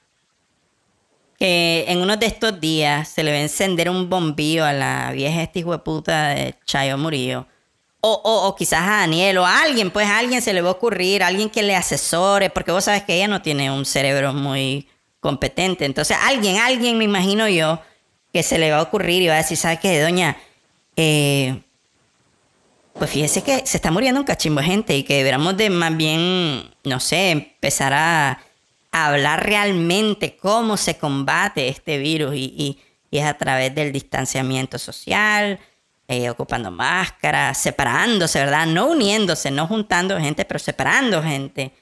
S4: Que en uno de estos días se le va a encender un bombillo a la vieja esta hijo de puta de Chayo Murillo. O, o, o quizás a Daniel o a alguien, pues a alguien se le va a ocurrir, alguien que le asesore, porque vos sabes que ella no tiene un cerebro muy competente. Entonces, alguien, alguien, me imagino yo, que se le va a ocurrir y va a decir, ¿sabes qué, doña? Eh, pues fíjese que se está muriendo un cachimbo de gente y que deberíamos de más bien, no sé, empezar a, hablar realmente cómo se combate este virus y, y- y es a través del distanciamiento social, eh, ocupando máscaras, separándose, ¿verdad? No uniéndose, no juntando gente, pero separando gente.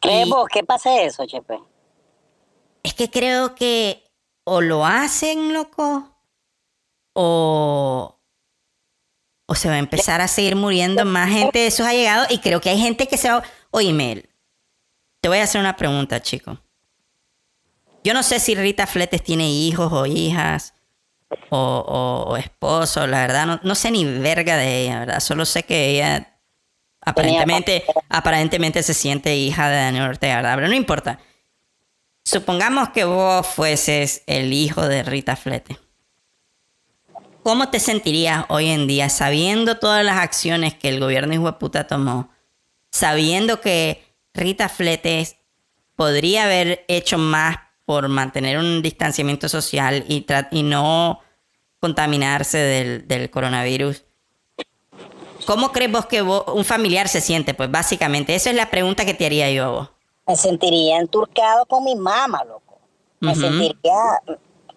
S5: ¿Crees
S4: Y-
S5: vos que pase eso, Chepe?
S4: Es que creo que o lo hacen, loco, o, o se va a empezar a seguir muriendo más gente de esos allegados y creo que hay gente que se va... Oye, Mel, te voy a hacer una pregunta, chico. Yo no sé si Rita Fletes tiene hijos o hijas o, esposo, la verdad, no, no sé ni verga de ella, ¿verdad? Solo sé que ella aparentemente, aparentemente se siente hija de Daniel Ortega, ¿verdad? Pero no importa. Supongamos que vos fueses el hijo de Rita Flete. ¿Cómo te sentirías hoy en día sabiendo todas las acciones que el gobierno hijo de puta tomó? Sabiendo que Rita Fletes podría haber hecho más por mantener un distanciamiento social y, y no contaminarse del, del coronavirus. ¿Cómo crees vos que vos- un familiar se siente? Pues básicamente, esa es la pregunta que te haría yo a vos.
S5: Me sentiría enturcado con mi mamá, loco. Me sentiría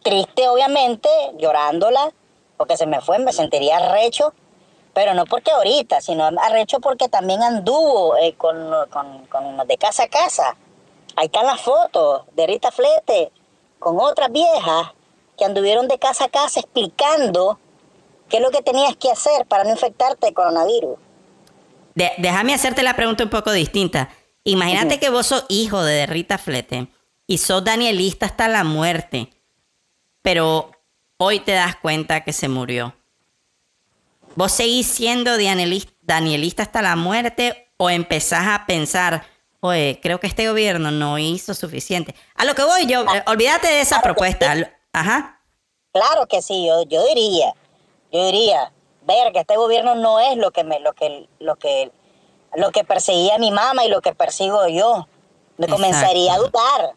S5: triste, obviamente, llorándola, porque se me fue, me sentiría arrecho, pero no porque ahorita, sino arrecho porque también anduvo eh, con, con, con los de casa a casa. Ahí están las fotos de Rita Flete con otras viejas que anduvieron de casa a casa explicando qué es lo que tenías que hacer para no infectarte de coronavirus.
S4: De- déjame hacerte la pregunta un poco distinta. Imagínate que vos sos hijo de Rita Flete y sos danielista hasta la muerte, pero hoy te das cuenta que se murió. ¿Vos seguís siendo danielis- danielista hasta la muerte o empezás a pensar, oye, creo que este gobierno no hizo suficiente? A lo que voy yo, eh, olvídate de esa propuesta. Ajá.
S5: Claro que sí, yo, yo diría, yo diría, ver que este gobierno no es lo que me, lo que, lo que, lo que perseguía mi mamá y lo que persigo yo. Me
S4: Exacto.
S5: comenzaría a dudar.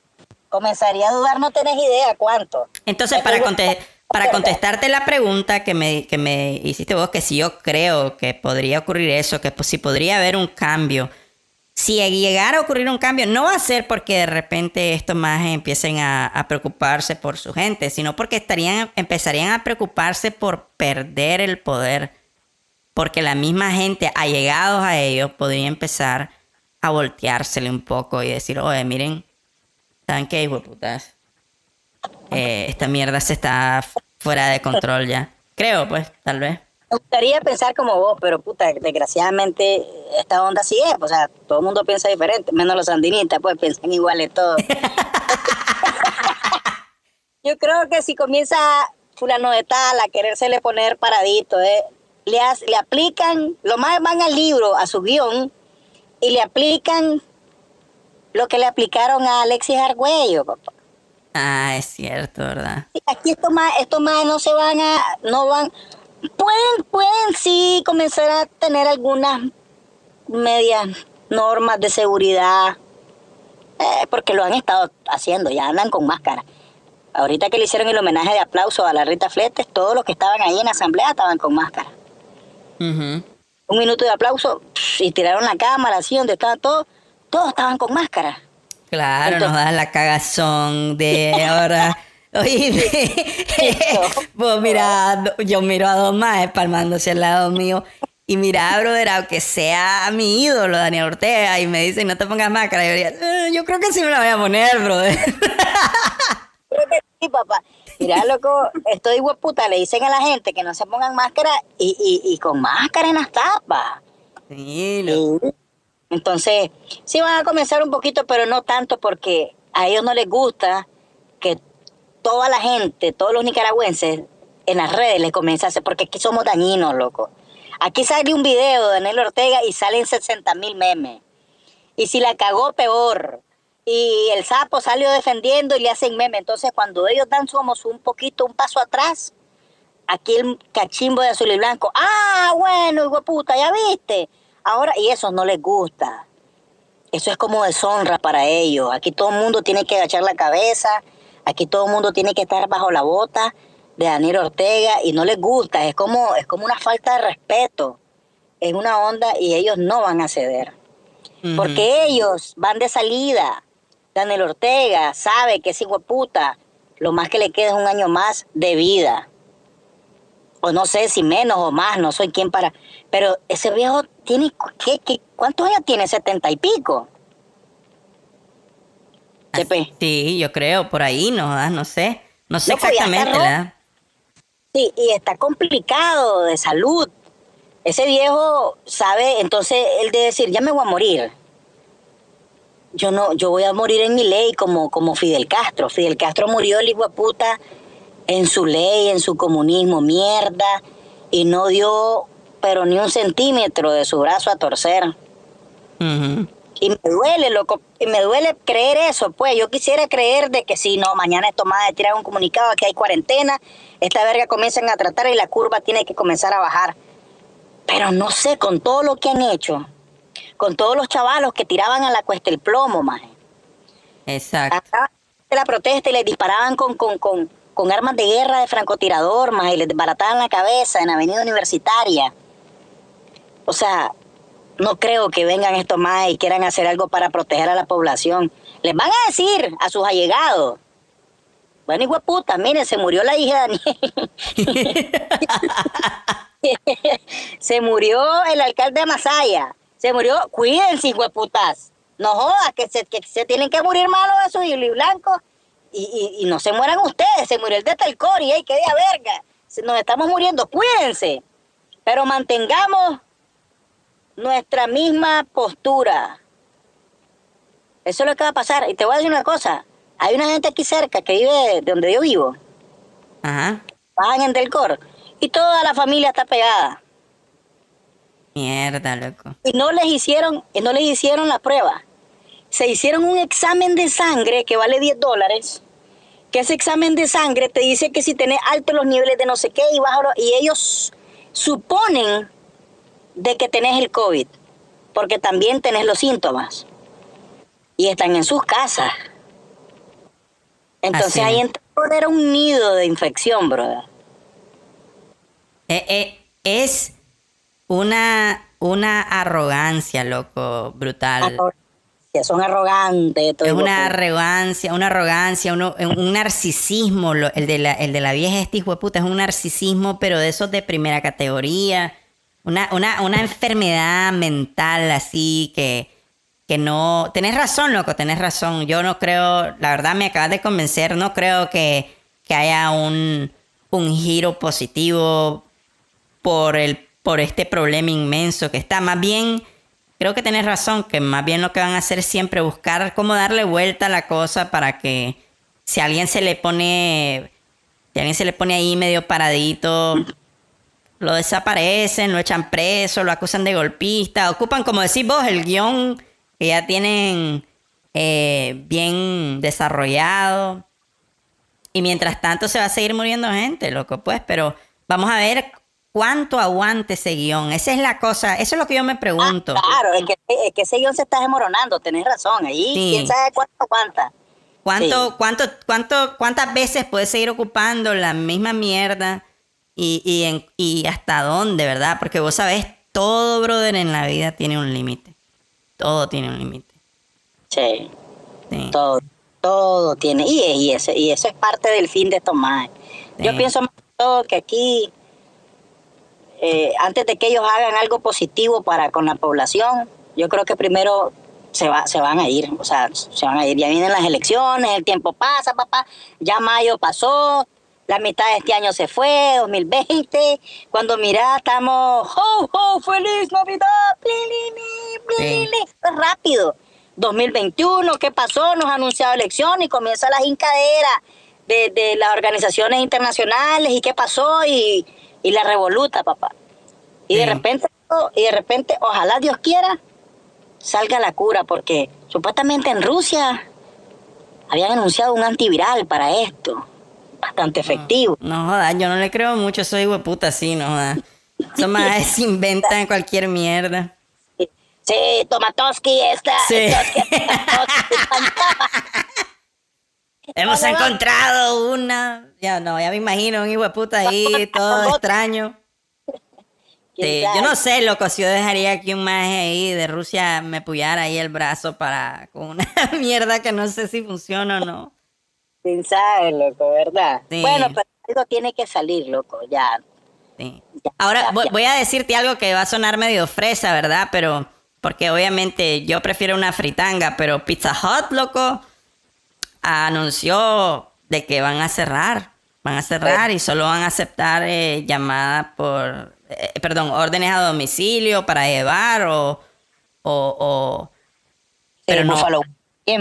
S5: Comenzaría a dudar, no tenés idea cuánto.
S4: Entonces, para, conte- para contestarte la pregunta que me, que me hiciste vos, que si yo creo que podría ocurrir eso, que pues, si podría haber un cambio, si llegara a ocurrir un cambio, no va a ser porque de repente estos más empiecen a, preocuparse por su gente, sino porque estarían, empezarían a preocuparse por perder el poder, porque la misma gente allegados a ellos podría empezar a volteársele un poco y decir, oye, miren, ¿saben qué, hijo putas? Eh, esta mierda se está fuera de control ya. Creo, pues, tal vez.
S5: Me gustaría pensar como vos, pero puta, desgraciadamente esta onda sí es, o sea, todo el mundo piensa diferente, menos los sandinistas, pues piensan iguales todos. Yo creo que si comienza fulano de tal a querérsele poner paradito, eh, le, has- le aplican, lo más van al libro, a su guion, y le aplican lo que le aplicaron a Alexis Argüello, papá.
S4: Ah, es cierto, ¿verdad?
S5: Aquí estos más, estos más no se van a, no van, pueden, pueden sí comenzar a tener algunas medias normas de seguridad, eh, porque lo han estado haciendo, ya andan con máscara. Ahorita que le hicieron el homenaje de aplauso a la Rita Fletes, todos los que estaban ahí en la asamblea estaban con máscara. Un minuto de aplauso y tiraron la cámara así donde estaban todos, todos estaban con máscara.
S4: Claro, nos das la cagazón de ahora. Oye, vos mira, yo miro a dos más palmándose al lado mío. Y mira, brother, aunque sea mi ídolo, Daniel Ortega, y me dicen no te pongas máscara, yo diría, "Eh, yo creo que sí me la voy a poner, brother.
S5: Creo que sí, papá. Mira, loco, estoy hueputa, le dicen a la gente que no se pongan máscara y, y, y con máscara en las tapas.
S4: Sí, lo-
S5: Sí. Entonces, sí van a comenzar un poquito, pero no tanto porque a ellos no les gusta toda la gente, todos los nicaragüenses en las redes les comience a hacer, porque aquí somos dañinos, loco. Aquí sale un video de Daniel Ortega y salen 60 mil memes. Y si la cagó, peor. Y el sapo salió defendiendo y le hacen meme. Entonces, cuando ellos dan somos un poquito, un paso atrás, aquí el cachimbo de azul y blanco. Ah, bueno, hijo puta, ya viste. Ahora, y eso no les gusta. Eso es como deshonra para ellos. Aquí todo el mundo tiene que agachar la cabeza. Aquí todo el mundo tiene que estar bajo la bota de Daniel Ortega y no les gusta. Es como, es como una falta de respeto. Es una onda y ellos no van a ceder. Porque ellos van de salida. Daniel Ortega sabe que es hijo de puta. Lo más que le queda es un año más de vida. O no sé si menos o más, no soy quien para. Pero ese viejo tiene. ¿qué, qué, cuántos años tiene? ¿Setenta y pico? Chepe.
S4: Sí, yo creo, por ahí, no, no sé. No sé exactamente, ¿verdad?
S5: Sí, y está complicado de salud. ese viejo sabe, entonces él de decir, ya me voy a morir. Yo no, yo voy a morir en mi ley como, como Fidel Castro. Fidel Castro murió el hijo puta en su ley, en su comunismo, mierda, y no dio pero ni un centímetro de su brazo a torcer.
S4: Ujú.
S5: Y me duele, loco, y me duele creer eso, pues yo quisiera creer de que si no, mañana es tomada de tirar un comunicado que hay cuarentena, esta verga comienzan a tratar y la curva tiene que comenzar a bajar. Pero no sé, con todo lo que han hecho, con todos los chavalos que tiraban a la cuesta el plomo, maje.
S4: Exacto.
S5: Acá de la protesta y les disparaban con, con, con, con armas de guerra de francotirador, maje, y les desbarataban la cabeza en Avenida Universitaria. O sea, no creo que vengan estos más y quieran hacer algo para proteger a la población. Les van a decir a sus allegados. Bueno, hijo puta, miren, se murió la hija de Daniel. se murió el alcalde de Masaya. Se murió, cuídense, hijo putas. No jodas, que se, que se tienen que morir malos esos y blancos. Y, y, y no se mueran ustedes, se murió el de Talcori, ¡ay, qué de verga! Nos estamos muriendo, cuídense. Pero mantengamos nuestra misma postura. Eso es lo que va a pasar. Y te voy a decir una cosa. Hay una gente aquí cerca que vive de donde yo vivo.
S4: Ajá.
S5: Bajan en Delcor. Y toda la familia está pegada.
S4: Mierda, loco.
S5: Y no les hicieron, y no les hicieron la prueba. Se hicieron un examen de sangre que vale 10 dólares. Que ese examen de sangre te dice que si tenés altos los niveles de no sé qué y bajo los- y ellos suponen de que tenés el COVID, porque también tenés los síntomas. Y están en sus casas. Entonces ahí entra era un nido de infección, brother.
S4: Eh, eh, es una, una arrogancia, loco, brutal.
S5: Arrogancia, Son arrogantes. todo
S4: Es una arrogancia, una arrogancia, uno- un narcisismo. lo- el, de la, el de la vieja este hijo de puta es un narcisismo, pero de esos de primera categoría. Una, una, una enfermedad mental así que, que no... Tenés razón, loco, tenés razón. Yo no creo, la verdad me acabas de convencer, no creo que, que haya un, un giro positivo por, el, por este problema inmenso que está. Más bien, creo que tenés razón, que más bien lo que van a hacer es siempre buscar cómo darle vuelta a la cosa para que si alguien se le pone, si alguien se le pone ahí medio paradito, lo desaparecen, lo echan preso, lo acusan de golpista, ocupan, como decís vos, el guion que ya tienen eh, bien desarrollado. Y mientras tanto se va a seguir muriendo gente, loco, pues, pero vamos a ver cuánto aguante ese guion. Esa es la cosa, eso es lo que yo me pregunto.
S5: Ah, claro, es que, es que ese guion se está desmoronando, tenés razón. Ahí,
S4: Sí.
S5: quién sabe cuánto aguanta.
S4: ¿Cuánto,
S5: Sí.
S4: cuánto, cuánto, ¿Cuántas veces puedes seguir ocupando la misma mierda? Y, y, en- y hasta dónde, ¿verdad? Porque vos sabés, todo, brother, en la vida tiene un límite. Todo tiene un límite.
S5: Sí,
S4: Sí.
S5: todo, todo tiene. Y, y, ese, y eso es parte del fin de tomar. Yo
S4: Sí.
S5: pienso más que todo que aquí, eh, antes de que ellos hagan algo positivo para con la población, yo creo que primero se, va, se van a ir. O sea, se van a ir. Ya vienen las elecciones, el tiempo pasa, papá. Ya mayo pasó. La mitad de este año se fue, 2020. Cuando mira, estamos, ¡ho, ho! ¡Feliz Navidad! ¡Pli, li, li, pli,
S4: Sí.
S5: li! Es rápido. 2021, ¿qué pasó? Nos ha anunciado elecciones y comienza la jincadera de, de las organizaciones internacionales y qué pasó y, y la revoluta, papá. Y de repente, y de repente, ojalá Dios quiera, salga la cura, porque supuestamente en Rusia habían anunciado un antiviral para esto, bastante efectivo.
S4: No jodas, yo no le creo mucho, soy hueputa así, no jodas. Eso más se inventan cualquier mierda.
S5: Sí, Tomatoski está.
S4: Sí. Hemos encontrado una. Ya no, ya me imagino un hijo de puta ahí, todo extraño.
S5: ¿Quién
S4: Sí, yo no sé, loco, si yo dejaría que un maje ahí de Rusia me puyara ahí el brazo para con una mierda que no sé si funciona o no.
S5: ¿Quién sabe, loco, verdad?
S4: Sí.
S5: Bueno, pero algo tiene que salir, loco, ya.
S4: Sí.
S5: Ya,
S4: Ahora
S5: ya,
S4: voy,
S5: ya.
S4: voy a decirte algo que va a sonar medio fresa, ¿verdad? Pero porque obviamente yo prefiero una fritanga, pero Pizza Hut, loco, anunció de que van a cerrar. Van a cerrar y solo van a aceptar eh, llamadas por eh, perdón, órdenes a domicilio para llevar o, o, o- pero
S5: Eh,
S4: no.
S5: Buffalo,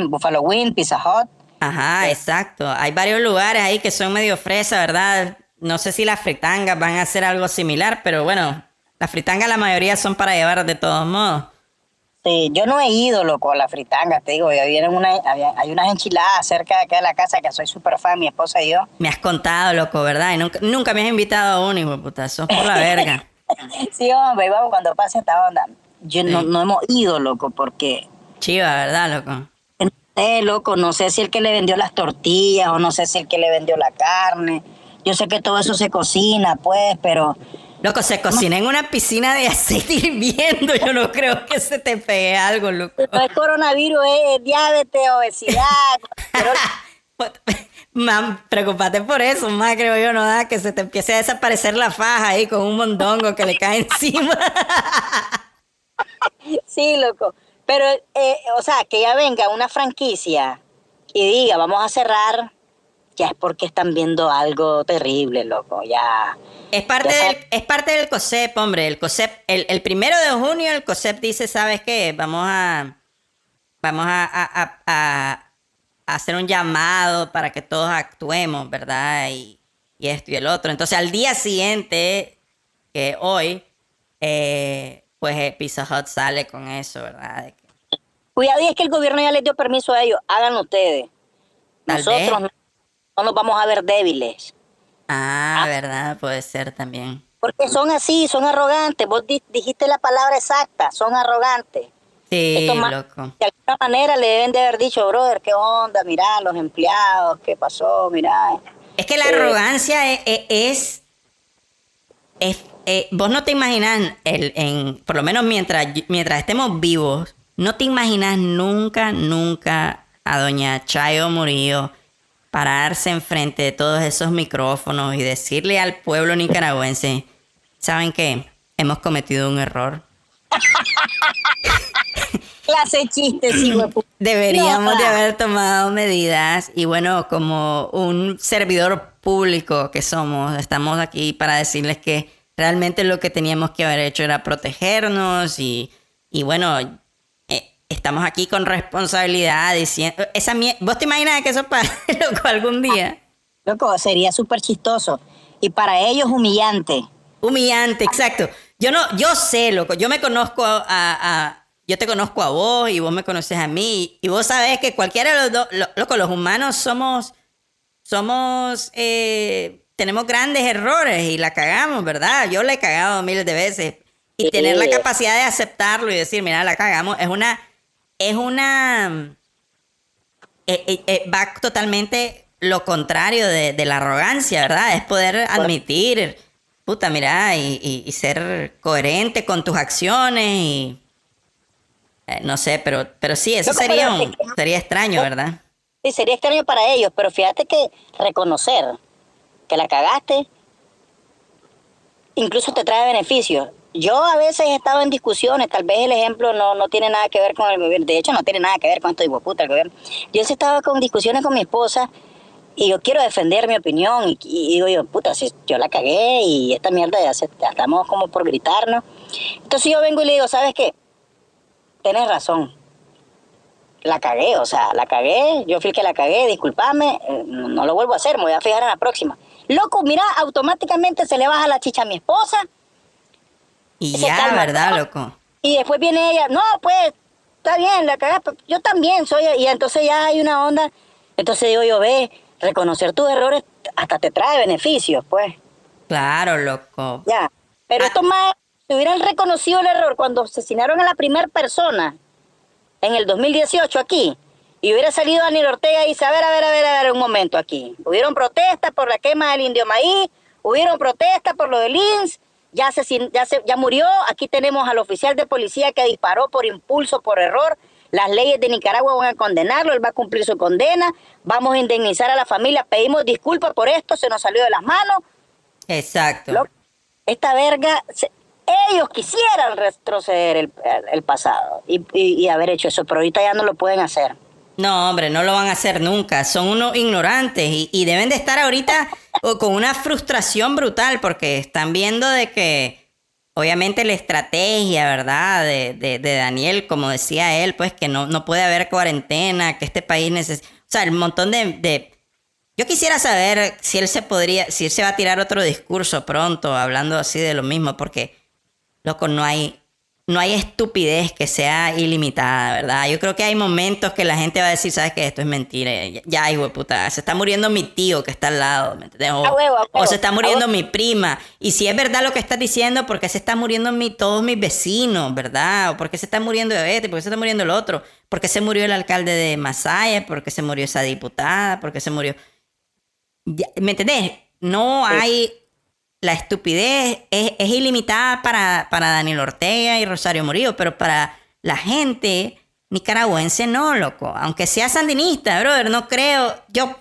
S5: Buffalo Wind, Pizza Hut.
S4: Ajá, exacto. Hay varios lugares ahí que son medio fresa, ¿verdad? No sé si las fritangas van a hacer algo similar, pero bueno, las fritangas la mayoría son para llevar de todos modos.
S5: Sí, yo no he ido, loco, a la fritanga, te digo, una, había- hay unas enchiladas cerca de acá de la casa que soy súper fan, mi esposa y yo.
S4: Me has contado, loco, ¿verdad? Y nunca, nunca me has invitado a uno, hijo puta. Sos por la verga.
S5: Sí, hombre, vamos cuando pase esta onda. Yo no, no hemos ido, loco, porque
S4: Chiva, ¿verdad, loco?
S5: Sé, loco, no sé si el que le vendió las tortillas o no sé si el que le vendió la carne. Yo sé que todo eso se cocina, pues, pero
S4: Loco, se cocina en una piscina de aceite hirviendo. Yo no creo que se te pegue algo, loco.
S5: no es coronavirus, es diabetes, obesidad.
S4: Mam, preocupate por eso, más creo yo, no da que se te empiece a desaparecer la faja ahí con un mondongo que le cae encima.
S5: Sí, loco. Pero, eh, o sea, que ya venga una franquicia y diga, vamos a cerrar, ya es porque están viendo algo terrible, loco. Ya.
S4: Es parte,
S5: Ya
S4: del, es parte del COSEP, hombre. El COSEP, el, el primero de junio el COSEP dice, ¿sabes qué? Vamos a, vamos a, a- a- a- a hacer un llamado para que todos actuemos, ¿verdad? Y, y esto y el otro. Entonces, al día siguiente, que hoy, eh, pues eh, Pizza Hut sale con eso, ¿verdad?
S5: Cuidado, y es que el gobierno ya les dio permiso a ellos, háganlo ustedes.
S4: Tal
S5: Nosotros
S4: vez.
S5: no, no nos vamos a ver débiles.
S4: Ah, ¿verdad? Puede ser también.
S5: Porque son así, son arrogantes. Vos di- dijiste la palabra exacta, son arrogantes.
S4: Sí, loco.
S5: De alguna manera le deben de haber dicho, brother, ¿qué onda? Mirá, los empleados, ¿qué pasó? Mirá.
S4: Es que la
S5: Eh,
S4: arrogancia e- e- es, es- eh, vos no te imaginas, el, en, por lo menos mientras, mientras estemos vivos, no te imaginas nunca, nunca a doña Chayo Murillo pararse enfrente de todos esos micrófonos y decirle al pueblo nicaragüense, ¿saben qué? Hemos cometido un error.
S5: Clase chistes,
S4: Deberíamos
S5: No,
S4: de haber tomado medidas y bueno, como un servidor público que somos, estamos aquí para decirles que realmente lo que teníamos que haber hecho era protegernos y, y bueno, eh, estamos aquí con responsabilidad diciendo, esa mie- ¿vos te imaginas que eso pase loco algún día?
S5: Loco, sería súper chistoso. Y para ellos humillante.
S4: Humillante, exacto. Yo no, yo sé, loco, yo me conozco a, a- yo te conozco a vos y vos me conoces a mí y vos sabés que cualquiera de los dos, lo- loco, los humanos somos, somos, eh, tenemos grandes errores y la cagamos, ¿verdad? Yo la he cagado miles de veces y
S5: Sí.
S4: tener la capacidad de aceptarlo y decir, mira, la cagamos, es una, es una, eh, eh, eh, va totalmente lo contrario de, de la arrogancia, ¿verdad? Es poder admitir, puta, mira, y, y- y ser coherente con tus acciones y... no sé, pero, pero sí, eso sería, un- sería extraño, ¿verdad?
S5: Sí, sería extraño para ellos, pero fíjate que reconocer que la cagaste incluso te trae beneficios. Yo a veces he estado en discusiones, tal vez el ejemplo no, no tiene nada que ver con el gobierno, de hecho no tiene nada que ver con esto de puta el gobierno. Yo he estado con discusiones con mi esposa y yo quiero defender mi opinión y, y digo yo, puta, si yo la cagué y esta mierda ya, se- ya estamos como por gritarnos. Entonces yo vengo y le digo, ¿sabes qué? Tienes razón, la cagué, o sea, la cagué, yo fui el que la cagué, discúlpame, eh, no, no lo vuelvo a hacer, me voy a fijar en la próxima. Loco, mira, automáticamente se le baja la chicha a mi esposa
S4: Y ya,
S5: calma.
S4: ¿verdad, loco?
S5: y después viene ella, no, pues, está bien, la cagaste, yo también soy, y entonces ya hay una onda, entonces digo yo, ve, reconocer tus errores hasta te trae beneficios, pues,
S4: Claro, loco.
S5: ya. Pero
S4: Ah.
S5: estos más, si hubieran reconocido el error cuando asesinaron a la primera persona en el 2018 aquí, y hubiera salido Daniel Ortega y dice, a ver, a ver, a ver, a ver, un momento aquí. Hubieron protestas por la quema del indio maíz, hubieron protestas por lo del INS, ya, asesin- ya, se, ya murió, aquí tenemos al oficial de policía que disparó por impulso, por error, las leyes de Nicaragua van a condenarlo, él va a cumplir su condena, vamos a indemnizar a la familia, pedimos disculpas por esto, se nos salió de las manos,
S4: Exacto.
S5: Esta verga, se- ellos quisieran retroceder el, el pasado y, y- y haber hecho eso, pero ahorita ya no lo pueden hacer.
S4: No, hombre, no lo van a hacer nunca. Son unos ignorantes y, y deben de estar ahorita con una frustración brutal porque están viendo de que obviamente la estrategia, ¿verdad? De, de, de Daniel, como decía él, pues que no, no puede haber cuarentena, que este país necesita... O sea, el montón de, de... Yo quisiera saber si él se podría, si él se va a tirar otro discurso pronto, hablando así de lo mismo, porque, loco, no hay, no hay estupidez que sea ilimitada, ¿verdad? Yo creo que hay momentos que la gente va a decir, ¿sabes qué? Esto es mentira. Ya, hijo puta, se está muriendo mi tío que está al lado, ¿me entiendes? O,
S5: A huevo, a huevo,
S4: o se está muriendo mi prima. Y si es verdad lo que estás diciendo, ¿por qué se están muriendo mi, todos mis vecinos, verdad? ¿O por qué se está muriendo este? ¿Por qué se está muriendo el otro? ¿Por qué se murió el alcalde de Masaya? ¿Por qué se murió esa diputada? ¿Por qué se murió...? ¿Me entendés? No hay... La estupidez es, es ilimitada para, para Daniel Ortega y Rosario Murillo, pero para la gente nicaragüense no, loco. Aunque sea sandinista, brother, no creo. Yo,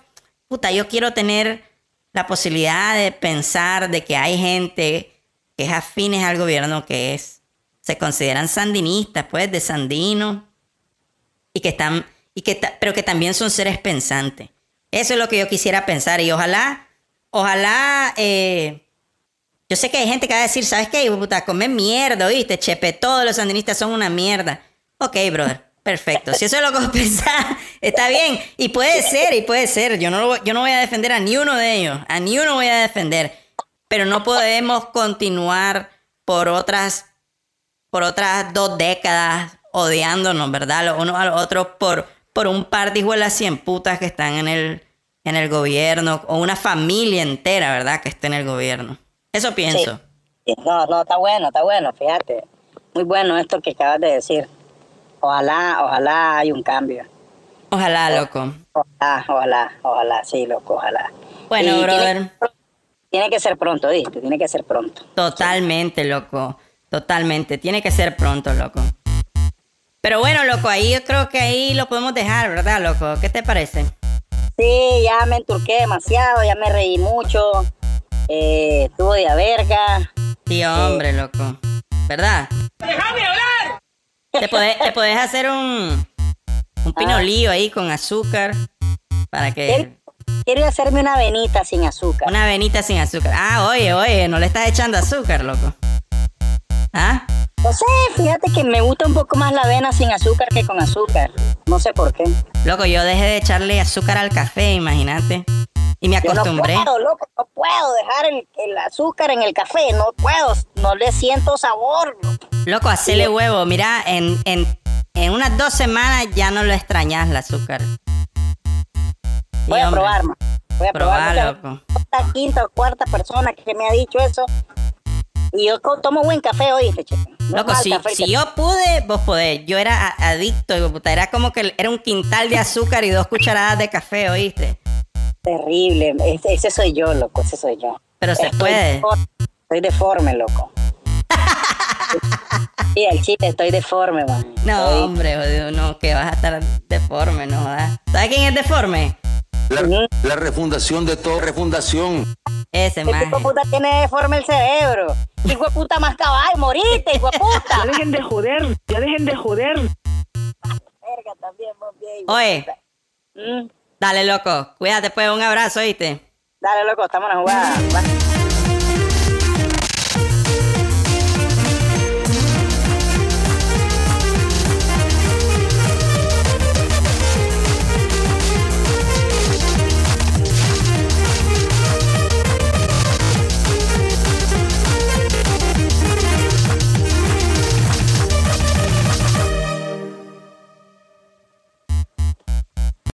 S4: puta, yo quiero tener la posibilidad de pensar de que hay gente que es afines al gobierno que es, se consideran sandinistas, pues, de sandino, y que están, y que pero que también son seres pensantes. Eso es lo que yo quisiera pensar, y ojalá, ojalá, eh, yo sé que hay gente que va a decir, ¿sabes qué? Puta, come mierda, ¿oíste? Chepe, todos los sandinistas son una mierda. Ok, brother, perfecto. Si eso es lo que vos pensás, está bien. Y puede ser, y puede ser. Yo no, lo voy- yo no voy a defender a ni uno de ellos. A ni uno voy a defender. Pero no podemos continuar por otras, por otras dos décadas odiándonos, ¿verdad? Los unos a los otros por, por un par de hijuelas cien putas que están en el, en el gobierno. O una familia entera, ¿verdad? Que esté en el gobierno. Eso pienso.
S5: Sí, No, no, está bueno, está bueno, fíjate. Muy bueno esto que acabas de decir. Ojalá, ojalá hay un cambio.
S4: Ojalá, loco.
S5: Ojalá, ojalá, ojalá, sí, loco, ojalá.
S4: Bueno,
S5: Y
S4: brother.
S5: Tiene, tiene que ser pronto, ¿viste? Tiene que ser pronto.
S4: Totalmente, loco. Totalmente. Tiene que ser pronto, loco. Pero bueno, loco, ahí yo creo que ahí lo podemos dejar, ¿verdad, loco? ¿Qué te parece?
S5: Sí, ya me enturqué demasiado, ya me reí mucho. Eh, estuvo de verga.
S4: Sí, hombre, loco. ¿Verdad?
S6: ¡Déjame hablar!
S4: Te podés, te podés hacer un, un pinolillo ahí con azúcar para que...
S5: Quiero hacerme una avenita sin azúcar.
S4: Una avenita sin azúcar. Ah, oye, oye, no le estás echando azúcar, loco. ¿Ah?
S5: No sé, fíjate que me gusta un poco más la avena sin azúcar que con azúcar. No sé por qué.
S4: Loco, yo dejé de echarle azúcar al café, imagínate. Y me
S5: Yo no
S4: acostumbré.
S5: puedo, loco, no puedo dejar el, el azúcar en el café, no puedo, no le siento sabor. loco.
S4: Loco, hacele huevo. Mira, en, en, en unas dos semanas ya no lo extrañas el azúcar.
S5: Voy a probar. Voy a probar.
S4: loco.
S5: La quinta o cuarta persona que me ha dicho eso. Y yo tomo buen café, oíste, che. No
S4: Loco, si,
S5: café,
S4: si yo pude, vos podés. Yo era adicto. Era como que era un quintal de azúcar y dos cucharadas de café, ¿oíste?
S5: Terrible. Ese, ese soy yo, loco, ese soy yo.
S4: Pero se
S5: Estoy
S4: puede.
S5: deforme, Estoy deforme, loco. Sí, el chiste, estoy deforme, man.
S4: No,
S5: Estoy-
S4: hombre, jodido, no, que vas a estar deforme, no jodas. ¿Sabes quién es deforme?
S8: La, refundación de todo, refundación.
S4: Ese más.
S5: hijo de puta tiene deforme el cerebro. Hijo de puta más caballo, moriste, hijo de puta.
S7: Ya dejen de joder, ya dejen de joder.
S5: Verga, también, vos bien.
S4: Oye,
S5: Mm,
S4: dale, loco. Cuídate, pues, un abrazo, ¿oíste?
S5: Dale, loco, estamos en la jugada.